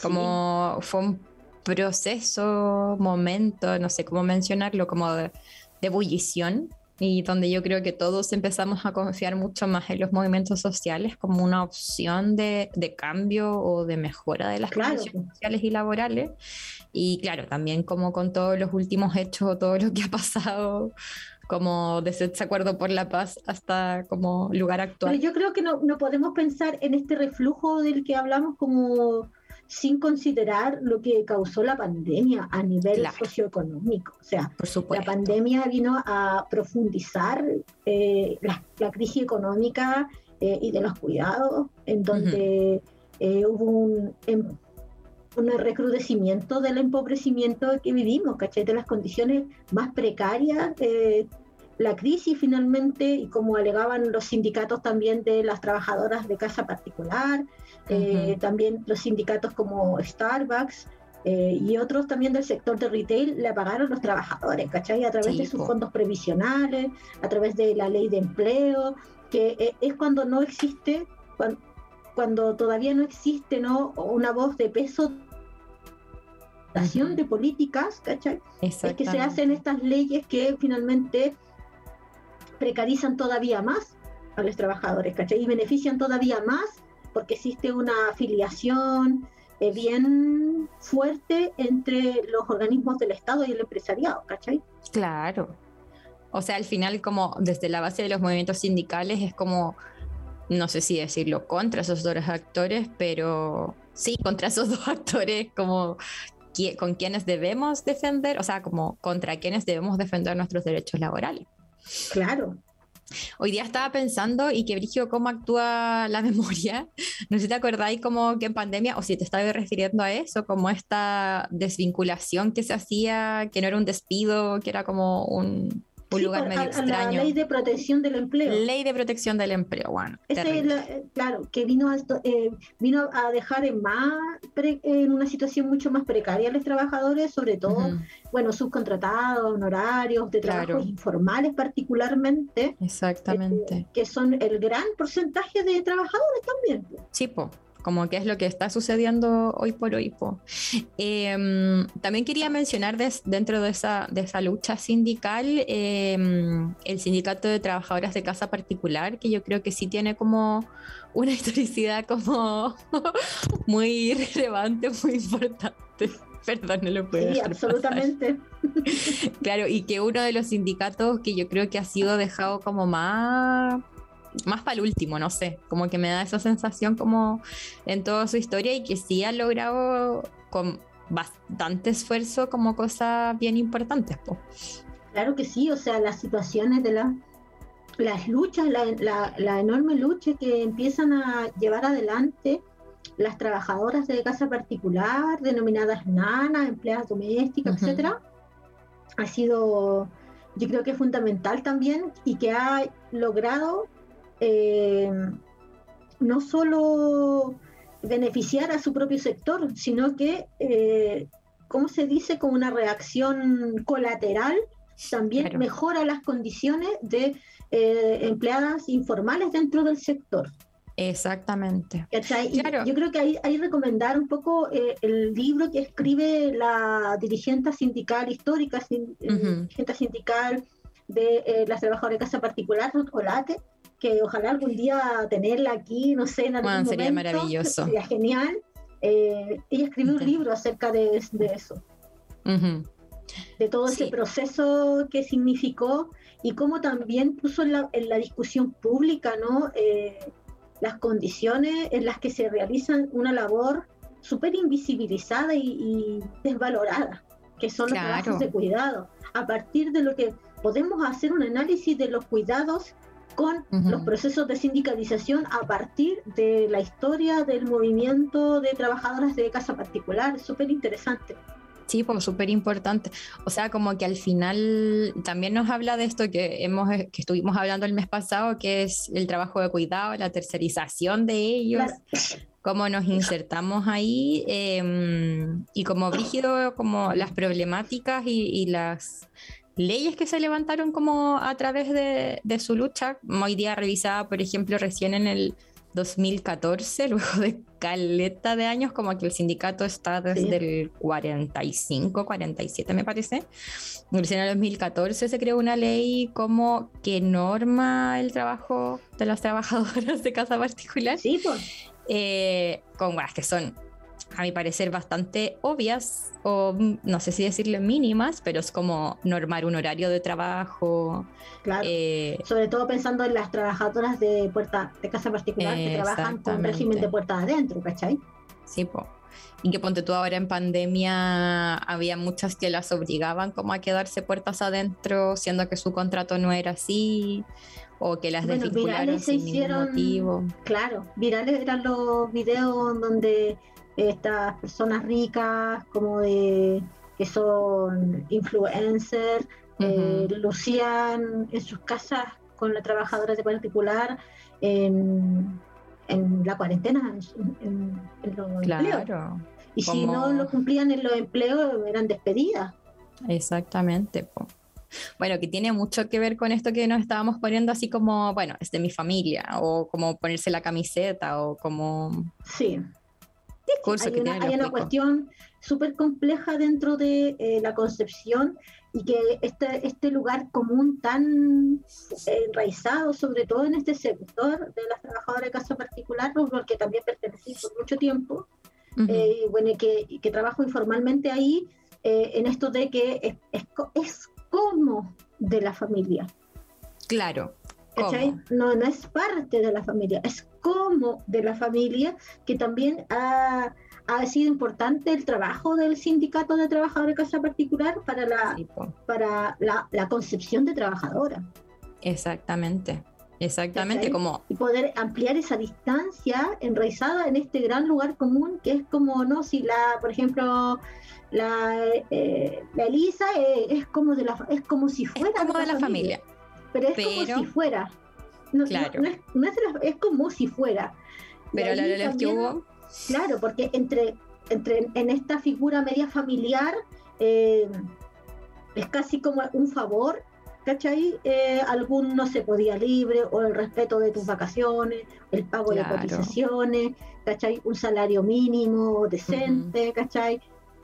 Como fue un proceso, momento, no sé cómo mencionarlo, como de, de ebullición y donde yo creo que todos empezamos a confiar mucho más en los movimientos sociales como una opción de, de cambio o de mejora de las condiciones sociales y laborales. Y claro, también como con todos los últimos hechos o todo lo que ha pasado, como desde ese acuerdo por la paz hasta como lugar actual. Pero yo creo que no, no podemos pensar en este reflujo del que hablamos como sin considerar lo que causó la pandemia a nivel socioeconómico. O sea, la pandemia vino a profundizar eh, la, crisis económica eh, y de los cuidados, en donde eh, hubo un, em, un, recrudecimiento del empobrecimiento que vivimos, ¿cachai? De las condiciones más precarias la crisis finalmente, y como alegaban los sindicatos también de las trabajadoras de casa particular, eh, también los sindicatos como Starbucks eh, y otros también del sector de retail le pagaron los trabajadores, ¿cachai? A través de sus fondos previsionales, a través de la ley de empleo, que eh, es cuando no existe, cuando, todavía no existe ¿no? una voz de peso de políticas, ¿cachai? Es que se hacen estas leyes que finalmente precarizan todavía más a los trabajadores, ¿cachai? Y benefician todavía más porque existe una afiliación eh, bien fuerte entre los organismos del Estado y el empresariado, ¿cachai? Claro. O sea, al final, como desde la base de los movimientos sindicales, es como, no sé si decirlo, contra esos dos actores, pero sí, contra esos dos actores, como con quienes debemos defender, o sea, como contra quienes debemos defender nuestros derechos laborales. Claro. Hoy día estaba pensando y que Brigio, cómo actúa [LAUGHS] la memoria. No sé si te acordáis como que en pandemia, o si te estaba refiriendo a eso, como esta desvinculación que se hacía, que no era un despido, que era como un, un lugar medio extraño. La ley de protección del empleo. Ley de protección del empleo, bueno. claro, que vino a, eh, vino a dejar en, más en una situación mucho más precaria a los trabajadores, sobre todo, bueno, subcontratados, honorarios, de trabajos informales particularmente. Exactamente. Eh, que son el gran porcentaje de trabajadores también. Sí, po como qué es lo que está sucediendo hoy por hoy. Em, también quería mencionar dentro de esa, de esa lucha sindical em, el sindicato de trabajadoras de casa particular, que yo creo que sí tiene como una [LAUGHS] historicidad como [LAUGHS] muy relevante, muy importante. [LAUGHS] Perdón, no lo puedo. Sí, absolutamente. claro, y que uno de los sindicatos que yo creo que ha sido dejado como más más para el último, no sé, como que me da esa sensación como en toda su historia y que sí ha logrado con bastante esfuerzo como cosas bien importantes. Claro que sí, o sea, las situaciones de la, las luchas, la, enorme lucha que empiezan a llevar adelante las trabajadoras de casa particular, denominadas nanas, empleadas domésticas, etcétera, ha sido, yo creo que es fundamental también y que ha logrado eh, no solo beneficiar a su propio sector, sino que, eh, ¿cómo se dice? Como una reacción colateral, también mejora las condiciones de eh, empleadas informales dentro del sector. Exactamente. Yo creo que hay, hay recomendar un poco eh, el libro que escribe la dirigente sindical histórica, dirigente sindical de las trabajadoras de casa particular, Ruth Olate, que ojalá algún día tenerla aquí, no sé, en algún bueno, sería maravilloso. Sería genial. Eh, ella escribió un libro acerca de, eso, de todo ese proceso que significó y cómo también puso en la, en la discusión pública, ¿no? Eh, las condiciones en las que se realizan una labor súper invisibilizada y, desvalorada, que son los trabajos de cuidado. A partir de lo que podemos hacer un análisis de los cuidados con los procesos de sindicalización a partir de la historia del movimiento de trabajadoras de casa particular. Súper interesante. Sí, pues súper importante. O sea, como que al final también nos habla de esto que hemos que estuvimos hablando el mes pasado, que es el trabajo de cuidado, la tercerización de ellos, cómo nos insertamos ahí em, y como brígido, como las problemáticas y, las leyes que se levantaron como a través de, de su lucha. Hoy día revisada, por ejemplo, recién en el 2014, [LAUGHS] luego de caleta de años, como que el sindicato está desde el 45, 47 me parece. En el 2014 se creó una ley como que norma el trabajo de las [LAUGHS] trabajadoras de casa particular. Sí, pues. Eh, con bueno, que son a mi parecer, bastante obvias, o mm, no sé si decirle mínimas, pero es como normar un horario de trabajo. Claro. Eh, Sobre todo pensando en las trabajadoras de puerta de casa particular que trabajan con régimen de puerta adentro, ¿cachai? Sí, po. Y que ponte tú ahora en pandemia, había muchas que las obligaban como a quedarse puertas adentro, siendo que su contrato no era así, o que las bueno, desvincularon sin hicieron, motivo. Claro, virales eran los videos donde estas personas ricas como de que son influencers, eh, lucían en sus casas con las trabajadoras de particular en, la cuarentena, en, los empleos. Y si no lo cumplían en los empleos, eran despedidas. Exactamente. Bueno, que tiene mucho que ver con esto que nos estábamos poniendo así como, bueno, es de mi familia, o como ponerse la camiseta, o como... Sí hay una, cuestión súper compleja dentro de eh, la concepción y que este, este lugar común tan eh, enraizado, sobre todo en este sector de las trabajadoras de casa particular, al que también pertenecí por mucho tiempo, eh, y bueno, que, que, trabajo informalmente ahí, en esto de que es, es, es como de la familia. Claro. No, no es parte de la familia, es como de la familia, que también ha, ha sido importante el trabajo del sindicato de trabajadores de casa particular para la, para la, la, concepción de trabajadora. Exactamente. Exactamente, como... Y poder ampliar esa distancia enraizada en este gran lugar común que es como, ¿no? Si la, por ejemplo, la, eh, la Elisa eh, es como de la es como si fuera como de la familia pero es como si fuera. No, claro. es, es, como si fuera. Pero la de que hubo. Claro, porque entre, entre en esta figura media familiar eh, es casi como un favor, ¿cachai? Eh, algún no se podía libre, o el respeto de tus vacaciones, el pago de cotizaciones, ¿cachai? Un salario mínimo decente, ¿cachai?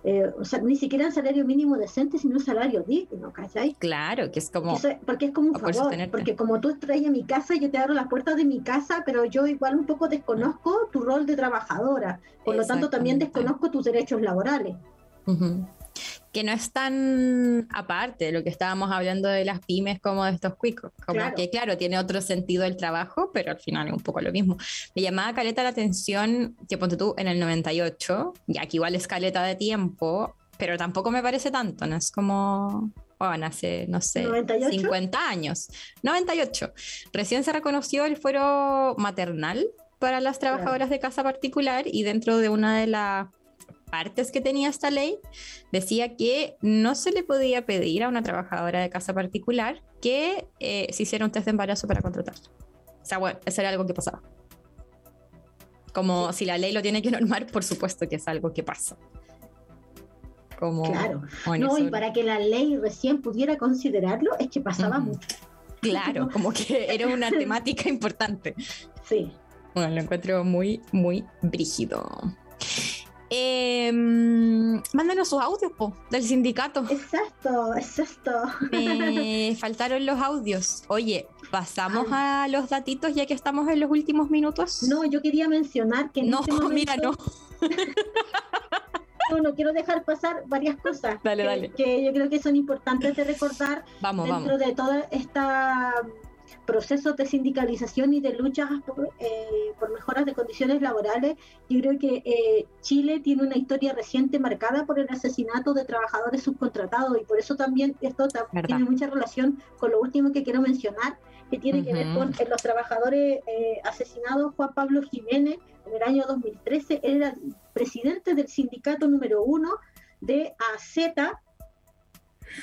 Eh, o sea, ni siquiera un salario mínimo decente, sino un salario digno, ¿cachai? Claro, que es como... porque es como un favor, porque como tú a mi casa, yo te abro las puertas de mi casa, pero yo igual un poco desconozco tu rol de trabajadora, por lo tanto también desconozco tus derechos laborales que no es tan aparte de lo que estábamos hablando de las pymes como de estos cuicos. Como que, claro, tiene otro sentido el trabajo, pero al final es un poco lo mismo. Me llamaba caleta la atención que ponte tú en el 98, ya que igual es caleta de tiempo, pero tampoco me parece tanto, no es como. Bueno, hace, no sé, 50 años. 98. Recién se reconoció el fuero maternal para las trabajadoras de casa particular y dentro de una de las partes que tenía esta ley, decía que no se le podía pedir a una trabajadora de casa particular que eh, se hiciera un test de embarazo para contratar. O sea, bueno, eso era algo que pasaba. Como si la ley lo tiene que normar, por supuesto que es algo que pasa. Como, claro. No, y para que la ley recién pudiera considerarlo, es que pasaba mucho. Claro, [LAUGHS] como que era una temática importante. Sí. Bueno, lo encuentro muy, muy brígido. Eh, mándanos sus audios del sindicato. Exacto, exacto. Me [LAUGHS] faltaron los audios. Oye, pasamos a los datitos ya que estamos en los últimos minutos. No, yo quería mencionar que no, este mira, no. [LAUGHS] no, no quiero dejar pasar varias cosas dale, que, dale. que, yo creo que son importantes de recordar vamos, dentro de toda esta procesos de sindicalización y de luchas por, por mejoras de condiciones laborales, yo creo que Chile tiene una historia reciente marcada por el asesinato de trabajadores subcontratados y por eso también esto tiene mucha relación con lo último que quiero mencionar, que tiene que ver con los trabajadores asesinados Juan Pablo Jiménez en el año 2013, él era presidente del sindicato número uno de AZ,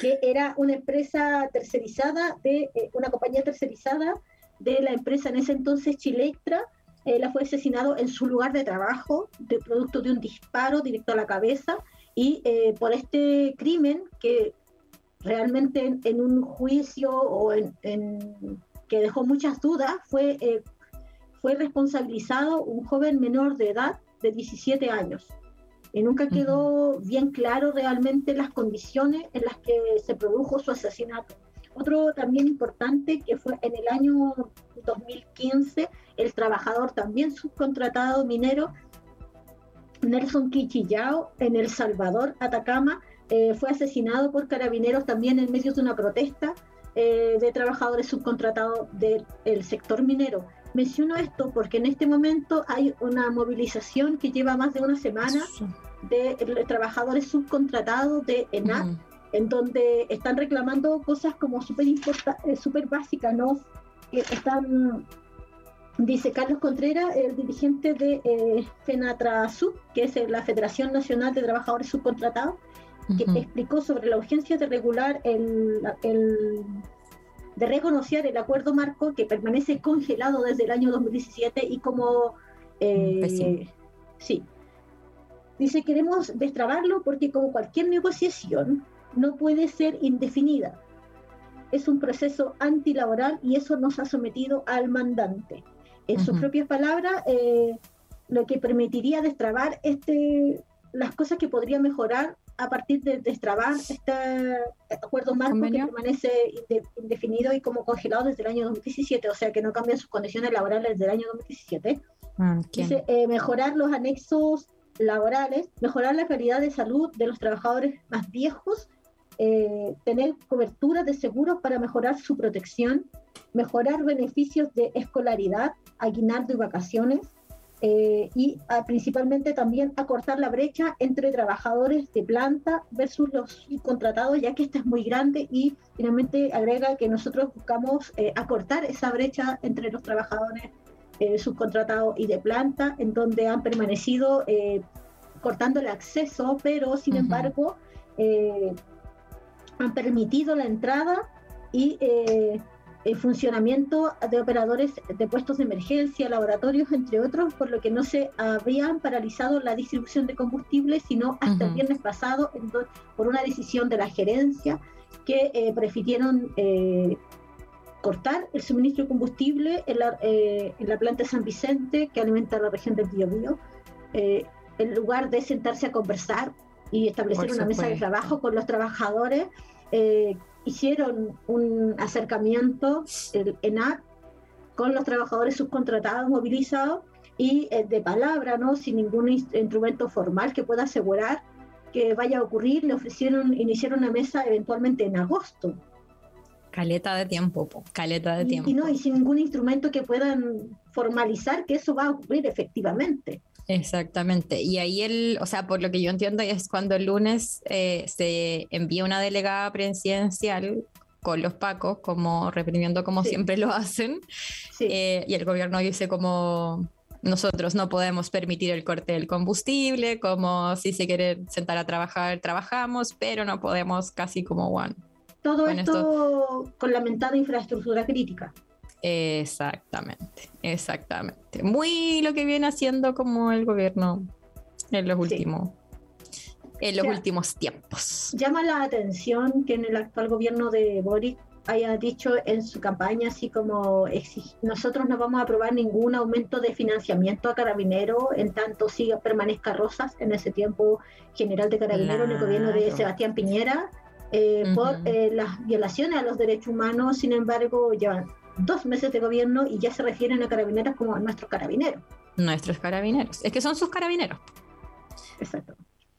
que era una empresa tercerizada, de eh, una compañía tercerizada de la empresa en ese entonces Chilectra. Él fue asesinado en su lugar de trabajo, de producto de un disparo directo a la cabeza, y eh, por este crimen que realmente en, un juicio o en, que dejó muchas dudas fue eh, fue responsabilizado un joven menor de edad de 17 años. Y nunca quedó bien claro realmente las condiciones en las que se produjo su asesinato. Otro también importante que fue en el año 2015, el trabajador también subcontratado minero Nelson Quichillao en El Salvador, Atacama, eh, fue asesinado por carabineros también en medio de una protesta eh, de trabajadores subcontratados del sector minero. Menciono esto porque en este momento hay una movilización que lleva más de una semana de trabajadores subcontratados de ENAP, en donde están reclamando cosas como súper eh, super básicas, ¿no? están, dice Carlos Contreras, el dirigente de eh, FENATRASUB, que es la Federación Nacional de Trabajadores Subcontratados, que explicó sobre la urgencia de regular el, el de reconocer el acuerdo marco que permanece congelado desde el año 2017 y como... Eh, sí. Dice, queremos destrabarlo porque como cualquier negociación no puede ser indefinida. Es un proceso antilaboral y eso nos ha sometido al mandante. En sus propias palabras, eh, lo que permitiría destrabar este, las cosas que podría mejorar a partir de destrabar este acuerdo marco que permanece indefinido y como congelado desde el año 2017, o sea que no cambian sus condiciones laborales desde el año 2017. Ah, Dice, eh, mejorar los anexos laborales, mejorar la calidad de salud de los trabajadores más viejos, eh, tener cobertura de seguros para mejorar su protección, mejorar beneficios de escolaridad, aguinaldo y vacaciones, eh, y ah, principalmente también acortar la brecha entre trabajadores de planta versus los contratados, ya que esta es muy grande y finalmente agrega que nosotros buscamos eh, acortar esa brecha entre los trabajadores eh, subcontratados y de planta, en donde han permanecido cortando el acceso, pero sin embargo han permitido la entrada y el funcionamiento de operadores de puestos de emergencia, laboratorios, entre otros, por lo que no se habían paralizado la distribución de combustible, sino hasta el viernes pasado, por una decisión de la gerencia, que eh, prefirieron eh, cortar el suministro de combustible en la, eh, en la, planta de San Vicente, que alimenta la región del Biobío, en lugar de sentarse a conversar y establecer una mesa de trabajo con los trabajadores hicieron un acercamiento, el ENAC, con los trabajadores subcontratados movilizados y eh, de palabra, ¿no? sin ningún instrumento formal que pueda asegurar que vaya a ocurrir, le ofrecieron iniciar una mesa eventualmente en agosto. Caleta de tiempo, caleta de tiempo. Y, no, y sin ningún instrumento que puedan formalizar que eso va a ocurrir efectivamente. Exactamente. Y ahí el, o sea, por lo que yo entiendo, es cuando el lunes eh, se envía una delegada presidencial con los pacos, como reprimiendo como siempre lo hacen, eh, y el gobierno dice como nosotros no podemos permitir el corte del combustible, como si se quiere sentar a trabajar, trabajamos, pero no podemos casi como one. Todo esto con lamentada infraestructura crítica. Exactamente, exactamente. Muy lo que viene haciendo como el gobierno en los últimos en los últimos tiempos. Llama la atención que en el actual gobierno de Boric haya dicho en su campaña así como nosotros no vamos a aprobar ningún aumento de financiamiento a Carabineros en tanto siga permanezca Rosas en ese tiempo general de Carabineros en el gobierno de Sebastián Piñera eh, por eh, las violaciones a los derechos humanos sin embargo llevan dos meses de gobierno y ya se refieren a carabineros como a nuestros carabineros. Nuestros carabineros. Es que son sus carabineros. Exacto.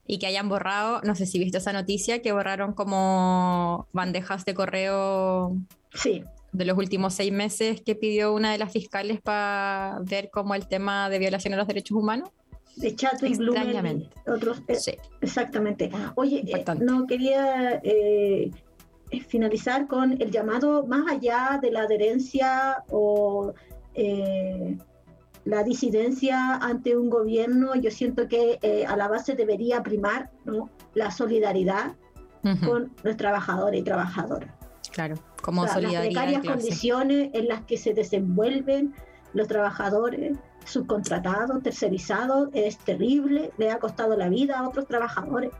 Y que hayan borrado, no sé si viste esa noticia, que borraron como bandejas de correo. Sí. de los últimos seis meses que pidió una de las fiscales para ver cómo el tema de violación a los derechos humanos. De Chato y Extrañamente. otros. eh, Sí. Exactamente. Oye, eh, no quería eh, finalizar con el llamado más allá de la adherencia o eh, la disidencia ante un gobierno. Yo siento que eh, a la base debería primar ¿no? la solidaridad con los trabajadores y trabajadoras. Claro, como O sea, las solidaridad. de precarias condiciones en las que se desenvuelven los trabajadores subcontratados, tercerizados, es terrible, le ha costado la vida a otros trabajadores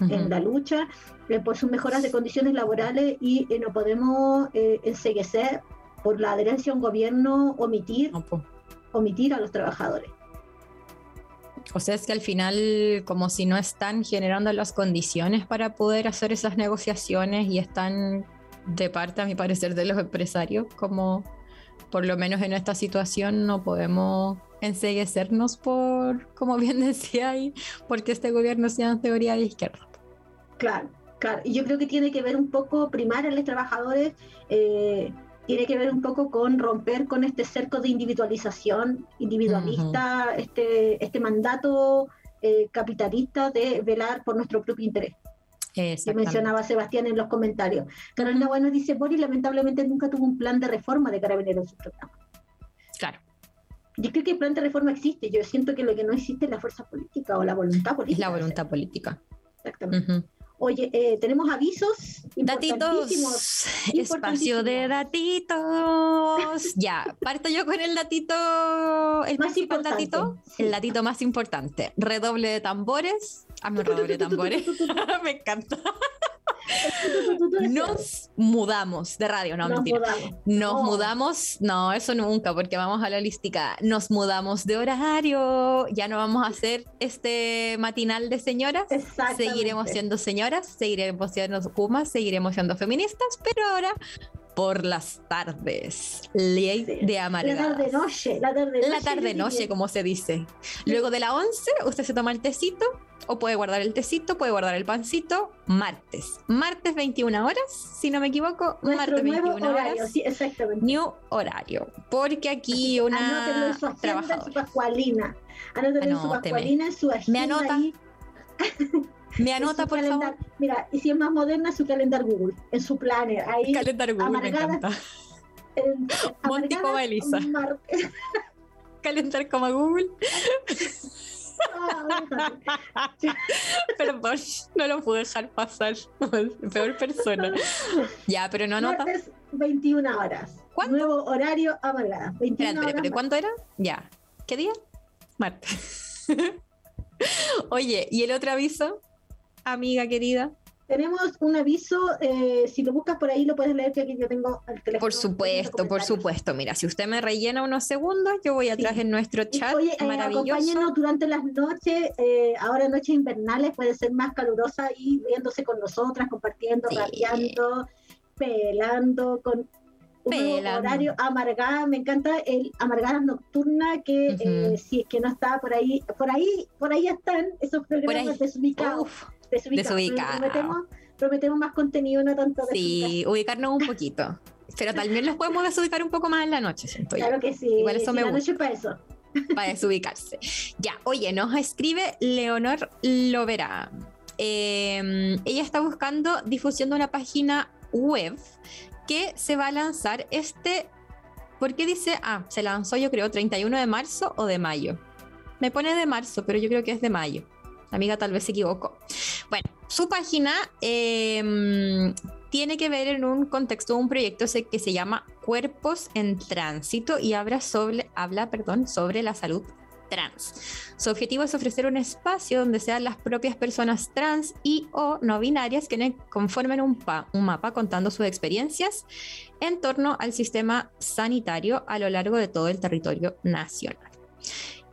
Ujú. en la lucha eh, por sus mejoras de condiciones laborales y eh, no podemos eh, enseguecer por la adherencia a un gobierno omitir, omitir a los trabajadores. O sea, es que al final, como si no están generando las condiciones para poder hacer esas negociaciones y están de parte, a mi parecer, de los empresarios, como por lo menos en esta situación no podemos enseguecernos por, como bien [LAUGHS] decía ahí, porque este gobierno sea en teoría de izquierda. Claro, claro. Y yo creo que tiene que ver un poco, primar a los trabajadores, eh, tiene que ver un poco con romper con este cerco de individualización individualista, este, este mandato eh, capitalista de velar por nuestro propio interés, que mencionaba Sebastián en los comentarios. Carolina Bueno dice, Boris lamentablemente nunca tuvo un plan de reforma de carabineros en su programa. Claro, Yo creo que el plan de reforma existe, yo siento que lo que no existe es la fuerza política o la voluntad es política. la de voluntad política. Exactamente. Ujú. Oye, eh, tenemos avisos. Datitos, espacio de datitos. [LAUGHS] Ya, parto yo con el datito, el Más importante, datito, el datito más importante. Redoble de tambores. Hazme un redoble de tambores. [LAUGHS] Me encanta. Nos mudamos de radio, no, Nos mentira. mudamos. Nos No. mudamos, no, eso nunca, porque vamos a la holística. Nos mudamos de horario, ya no vamos a hacer este matinal de señoras. Seguiremos siendo señoras, seguiremos siendo kumas, seguiremos siendo feministas, pero ahora por las tardes. Ley Sí. de La amargadas. tarde noche, la tarde noche. La tarde noche, como se dice. Luego de la 11, usted se toma el tecito, o puede guardar el tecito, puede guardar el pancito. Martes. Martes 21 horas, si no me equivoco. Nuestro martes nuevo 21 horario, horas. sí, exactamente. New horario. Porque aquí Anótenlo una en su en su trabajadora. pascualina. Anótenlo en su Anóteme. pascualina, su agenda. anota, ahí, [LAUGHS] Me anota, por calendar. favor. Mira, y si es más moderna, su calendar Google, en su planner. Ahí, Calendario Google, me encanta. [LAUGHS] en- [LAUGHS] Monty amargada, como Elisa. mar- [LAUGHS] Calentar como Google. Ah, Perdón, no lo pude dejar pasar. Peor persona. Ya, pero no anota. Martes, 21 horas. ¿Cuándo? Nuevo horario amargada. 21 Espérate, horas. espérate, ¿cuánto era? Ya. ¿Qué día? Martes. Oye, ¿y el otro aviso? Amiga querida. Tenemos un aviso, eh, si lo buscas por ahí lo puedes leer, que aquí yo tengo el teléfono. Por supuesto, por supuesto. Mira, si usted me rellena unos segundos, yo voy atrás Sí. en nuestro chat Oye, eh, maravilloso. acompáñenos durante las noches, eh, ahora noches invernales, puede ser más calurosa y viéndose con nosotras, compartiendo, Sí. pelando, con un horario amargada. Me encanta el amargada nocturna, que eh, si es que no está por ahí, por ahí, por ahí están esos programas desubicados. Uf, desubicados. desubicado. Prometemos, prometemos más contenido, no tanto sí, ubicarnos un poquito. Pero también los podemos desubicar un poco más en la noche, siento yo. Claro que sí. Igual eso sí, me la gusta. noche para eso. para desubicarse. Ya, oye, nos escribe Leonor Lovera. Eh, ella está buscando difusión de una página web que se va a lanzar este. ¿Por qué dice? Ah, se lanzó yo creo 31 de marzo o de mayo. Me pone de marzo, pero yo creo que es de mayo. Amiga tal vez se equivocó. Bueno, su página eh, tiene que ver en un contexto de un proyecto que se llama Cuerpos en Tránsito y habla sobre, la salud trans. Su objetivo es ofrecer un espacio donde sean las propias personas trans y o no binarias quienes conformen un mapa contando sus experiencias en torno al sistema sanitario a lo largo de todo el territorio nacional.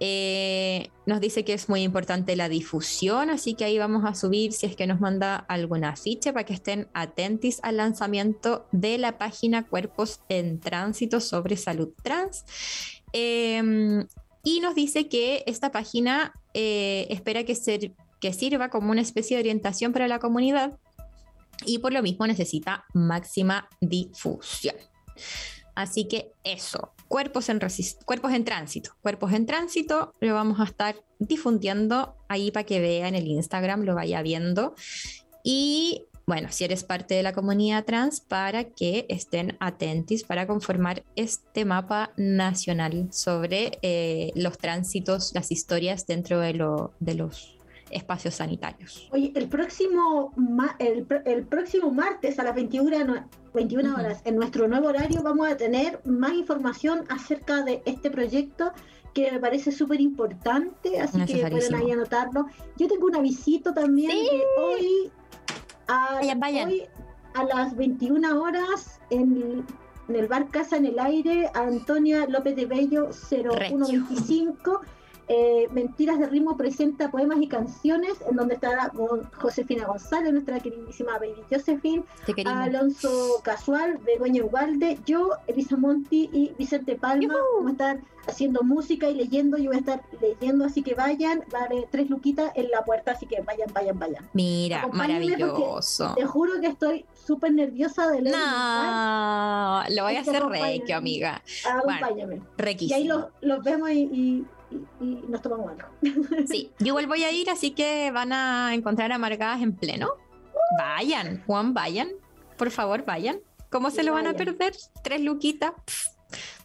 Eh, nos dice que es muy importante la difusión, así que ahí vamos a subir si es que nos manda alguna afiche para que estén atentos al lanzamiento de la página Cuerpos en Tránsito sobre salud trans. Eh, y nos dice que esta página eh, espera que, ser- que sirva como una especie de orientación para la comunidad y por lo mismo necesita máxima difusión. Así que eso, cuerpos en, cuerpos en tránsito. Cuerpos en tránsito lo vamos a estar difundiendo ahí para que vea en el Instagram, lo vaya viendo. Y bueno, si eres parte de la comunidad trans, para que estén atentos para conformar este mapa nacional sobre eh, los tránsitos, las historias dentro de los espacios sanitarios. Oye, el próximo, el, próximo martes a las 21, 21 horas, en nuestro nuevo horario, vamos a tener más información acerca de este proyecto que me parece súper importante, así que pueden ahí anotarlo. Yo tengo un avisito también que hoy a, hoy a las 21 horas en, el bar Casa en el Aire, Antonia López de Bello 0125. Eh, Mentiras de Ritmo presenta poemas y canciones, en donde estará Josefina González, nuestra queridísima Baby Josephine, Alonso Casual, Begoña Ugalde, yo, Elisa Monti y Vicente Palma. Vamos a estar haciendo música y leyendo. Yo voy a estar leyendo, así que vayan. Vale, tres luquitas en la puerta, así que vayan, vayan, vayan. Mira, maravilloso. Te juro que estoy súper nerviosa de leer. No, lo voy a hacer requio, amiga. Acompáñame. y ahí los, los vemos y y, nos tomamos algo. [LAUGHS] Sí, yo igual voy a ir, así que van a encontrar amargadas en pleno. Vayan, Juan, vayan. Por favor, vayan. ¿Cómo se lo van a perder? Tres luquitas.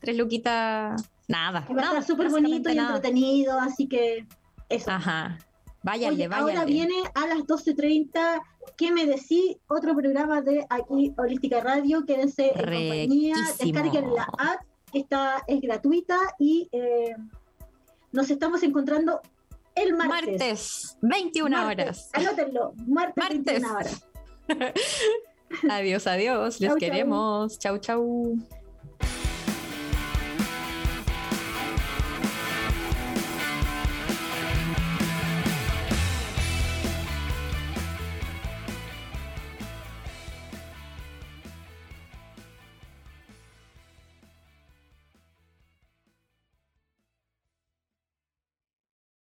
tres luquitas. Nada. Va a estar súper bonito y entretenido, así que eso. Ajá. Váyanle, váyanle. Ahora viene a las 12.30. ¿Qué me decís? Otro programa de aquí, Holística Radio. Quédense en compañía. Descarguen la app, que está, es gratuita y. Eh, nos estamos encontrando el martes. Martes, 21 horas. Anótenlo, martes, 21 horas. [LAUGHS] adiós, adiós. Les queremos. chau. chau.